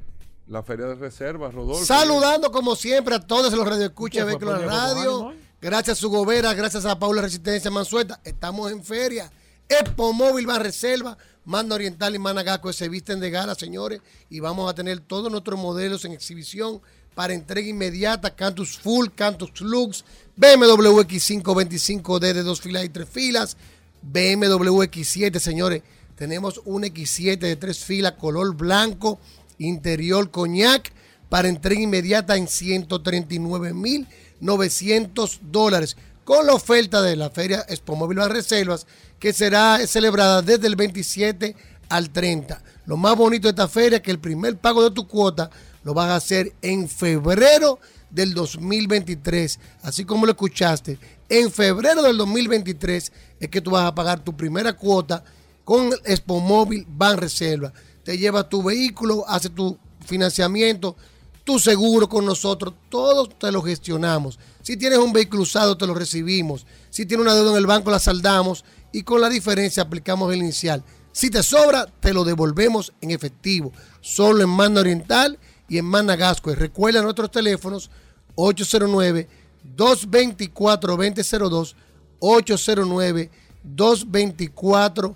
la feria de reservas, Rodolfo. Saludando como siempre a todos los radioescuchas de la Radio. Gracias a su gobera, gracias a Paula Resistencia Mansueta. Estamos en feria. Expo Móvil va a reserva Manda Oriental y Managaco se visten de gala, señores, y vamos a tener todos nuestros modelos en exhibición para entrega inmediata, Cantus Full, Cantus Lux, BMW X525D de dos filas y tres filas, BMW X7, señores, tenemos un X7 de tres filas, color blanco, interior coñac, para entrega inmediata en 139.900 dólares, con la oferta de la Feria Expo Móvil Las Reservas, que será celebrada desde el 27 al 30. Lo más bonito de esta feria es que el primer pago de tu cuota lo vas a hacer en febrero del 2023. Así como lo escuchaste, en febrero del 2023 es que tú vas a pagar tu primera cuota con Expo Móvil Ban Reserva. Te llevas tu vehículo, hace tu financiamiento, tu seguro con nosotros, todos te lo gestionamos. Si tienes un vehículo usado, te lo recibimos. Si tienes una deuda en el banco, la saldamos y con la diferencia aplicamos el inicial. Si te sobra, te lo devolvemos en efectivo, solo en Manda Oriental y en Manda Gasco. Recuerda nuestros teléfonos 809-224-2002, 809-224-2002.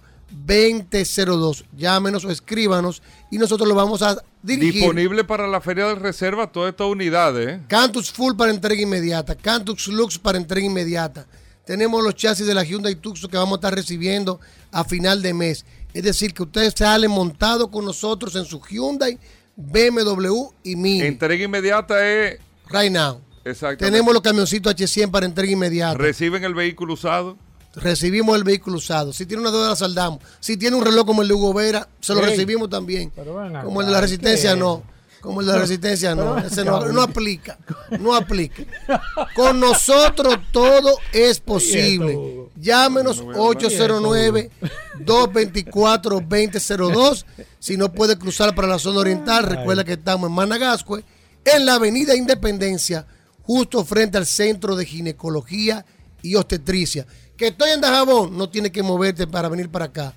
Llámenos o escríbanos y nosotros lo vamos a dirigir. Disponible para la Feria de Reserva todas estas unidades. ¿eh? Cantus Full para entrega inmediata, Cantus Lux para entrega inmediata tenemos los chasis de la Hyundai Tucson que vamos a estar recibiendo a final de mes. Es decir, que ustedes salen montados con nosotros en su Hyundai, BMW y Mini. Entrega inmediata es... Right now. Exacto. Tenemos los camioncitos H100 para entrega inmediata. ¿Reciben el vehículo usado? Recibimos el vehículo usado. Si tiene una deuda, la saldamos. Si tiene un reloj como el de Hugo Vera, se lo recibimos también. como el de la Resistencia, no. Como el de la resistencia, no. Ese no, no, aplica. No aplica. Con nosotros todo es posible. Llámenos 809-224-2002. Si no puede cruzar para la zona oriental, recuerda que estamos en Managascue, en la Avenida Independencia, justo frente al Centro de Ginecología y Obstetricia. Que estoy en Dajabón, no tiene que moverte para venir para acá.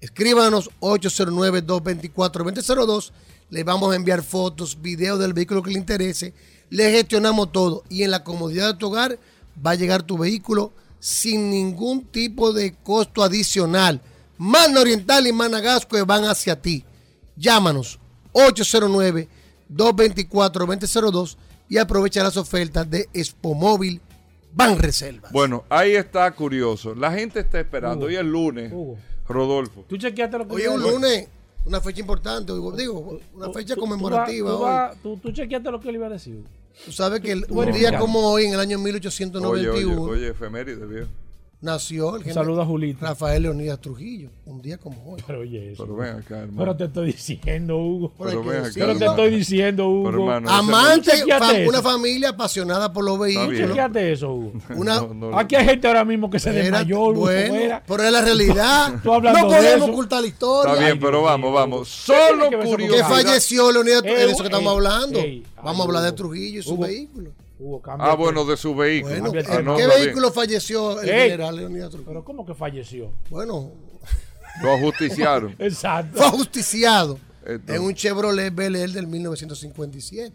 Escríbanos 809-224-2002 le vamos a enviar fotos, videos del vehículo que le interese, le gestionamos todo y en la comodidad de tu hogar va a llegar tu vehículo sin ningún tipo de costo adicional. Mano Oriental y Managasco van hacia ti. Llámanos 809 224-2002 y aprovecha las ofertas de Expomóvil Ban Reservas. Bueno, ahí está curioso. La gente está esperando. Hoy es lunes. Rodolfo. ¿Tú chequeaste lo que Hoy es un lunes, una fecha importante, digo, una fecha conmemorativa. Tú, tú, chequeaste lo que él iba a decir. Tú sabes que un día como hoy, en el año 1891. Oye, oye, oye efeméride, viejo nació el Saluda a Julito. Rafael Leonidas Trujillo, un día como hoy. Pero oye eso. Pero ven acá, hermano. Pero te estoy diciendo, Hugo. Pero, ven acá, pero te estoy diciendo, Hugo. Pero, hermano, Amante, fa una familia apasionada por los vehículos. Chequeate eso, Hugo. <laughs> Una, Aquí hay gente ahora mismo que se desmayó, Hugo. Bueno, pero es la realidad. no podemos ocultar la historia. Está bien, pero vamos, vamos. Solo curioso. Que falleció Leonidas Trujillo, de eso que estamos hablando. Vamos a hablar de Trujillo y su vehículo ah, bueno, de su vehículo. Ah, ¿Qué vehículo falleció el general Leonidas Trujillo? Pero ¿cómo que falleció? Bueno. Lo ajusticiaron. <laughs> Exacto. Fue ajusticiado en un Chevrolet Bel Air del 1957.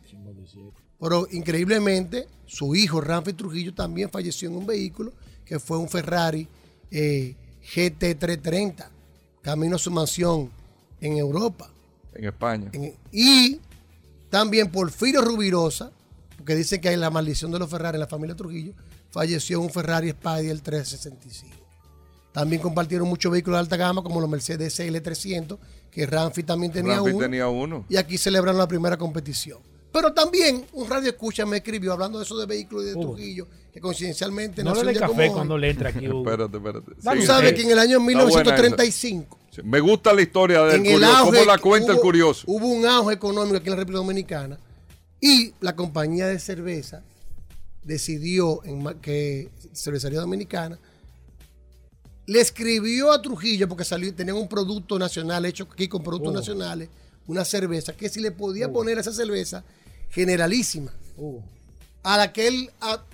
Pero increíblemente, su hijo Ramfi Trujillo también falleció en un vehículo que fue un Ferrari eh, GT330, camino a su mansión en Europa. En España. y también Porfirio Rubirosa, que dice que hay la maldición de los Ferrari en la familia Trujillo, falleció un Ferrari Spider 365. También compartieron muchos vehículos de alta gama, como los Mercedes SL300, que Ramfi también tenía, Ramfi uno, tenía uno. Y aquí celebraron la primera competición. Pero también un radio escucha me escribió hablando de eso de vehículos y de Trujillo, que coincidencialmente no le café cuando le entra aquí. <laughs> espérate, espérate. Tú sabes que en el año 1935. me gusta la historia del curioso, cómo la cuenta el curioso. Hubo un auge económico aquí en la República Dominicana y la compañía de cerveza decidió en que Cervecería Dominicana le escribió a Trujillo porque salió, tenían un producto nacional hecho aquí con productos oh. nacionales, una cerveza, que si le podía oh. poner esa cerveza generalísima. Oh. A la que él.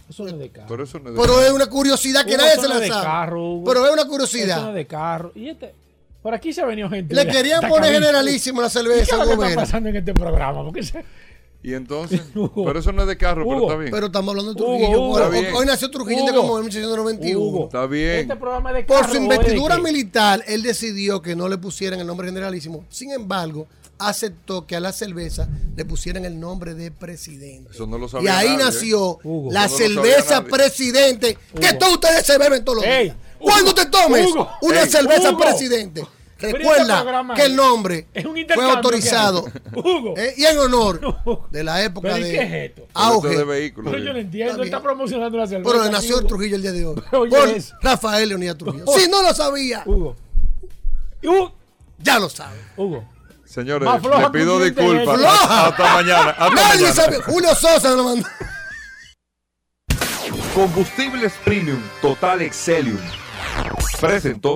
eso no es de carro. Pero, eso no es, Pero es una curiosidad que nadie se la sabe. Pero es una curiosidad. Eso no es de carro. Y este. Por aquí se ha venido gente. Le querían poner generalísimo la cerveza. ¿Qué está pasando en este programa? Porque se... Y entonces, <laughs> pero eso no es de carro, pero está bien. Pero estamos hablando de Trujillo. hoy, nació Trujillo como en 1891. está bien. Este de Por su investidura militar, él decidió que no le pusieran el nombre generalísimo. Sin embargo, aceptó que a la cerveza le pusieran el nombre de presidente. Eso no lo sabía Y ahí nació la cerveza presidente, que todos ustedes se beben todos los días. Cuando te tomes una cerveza presidente Recuerda que el nombre fue autorizado <laughs> eh, y en honor <laughs> de la época de auge de vehículos. Pero yo no entiendo, está promocionando la cerveza. Pero nació en Trujillo el día de hoy. <laughs> Por Rafael Leonidas Trujillo. Si no lo sabía, Hugo. ya lo sabe. Hugo. Señores, le pido disculpas. Hasta mañana. Hasta Nadie mañana. sabe. Julio Sosa lo mandó. Combustibles Premium Total Excelium presentó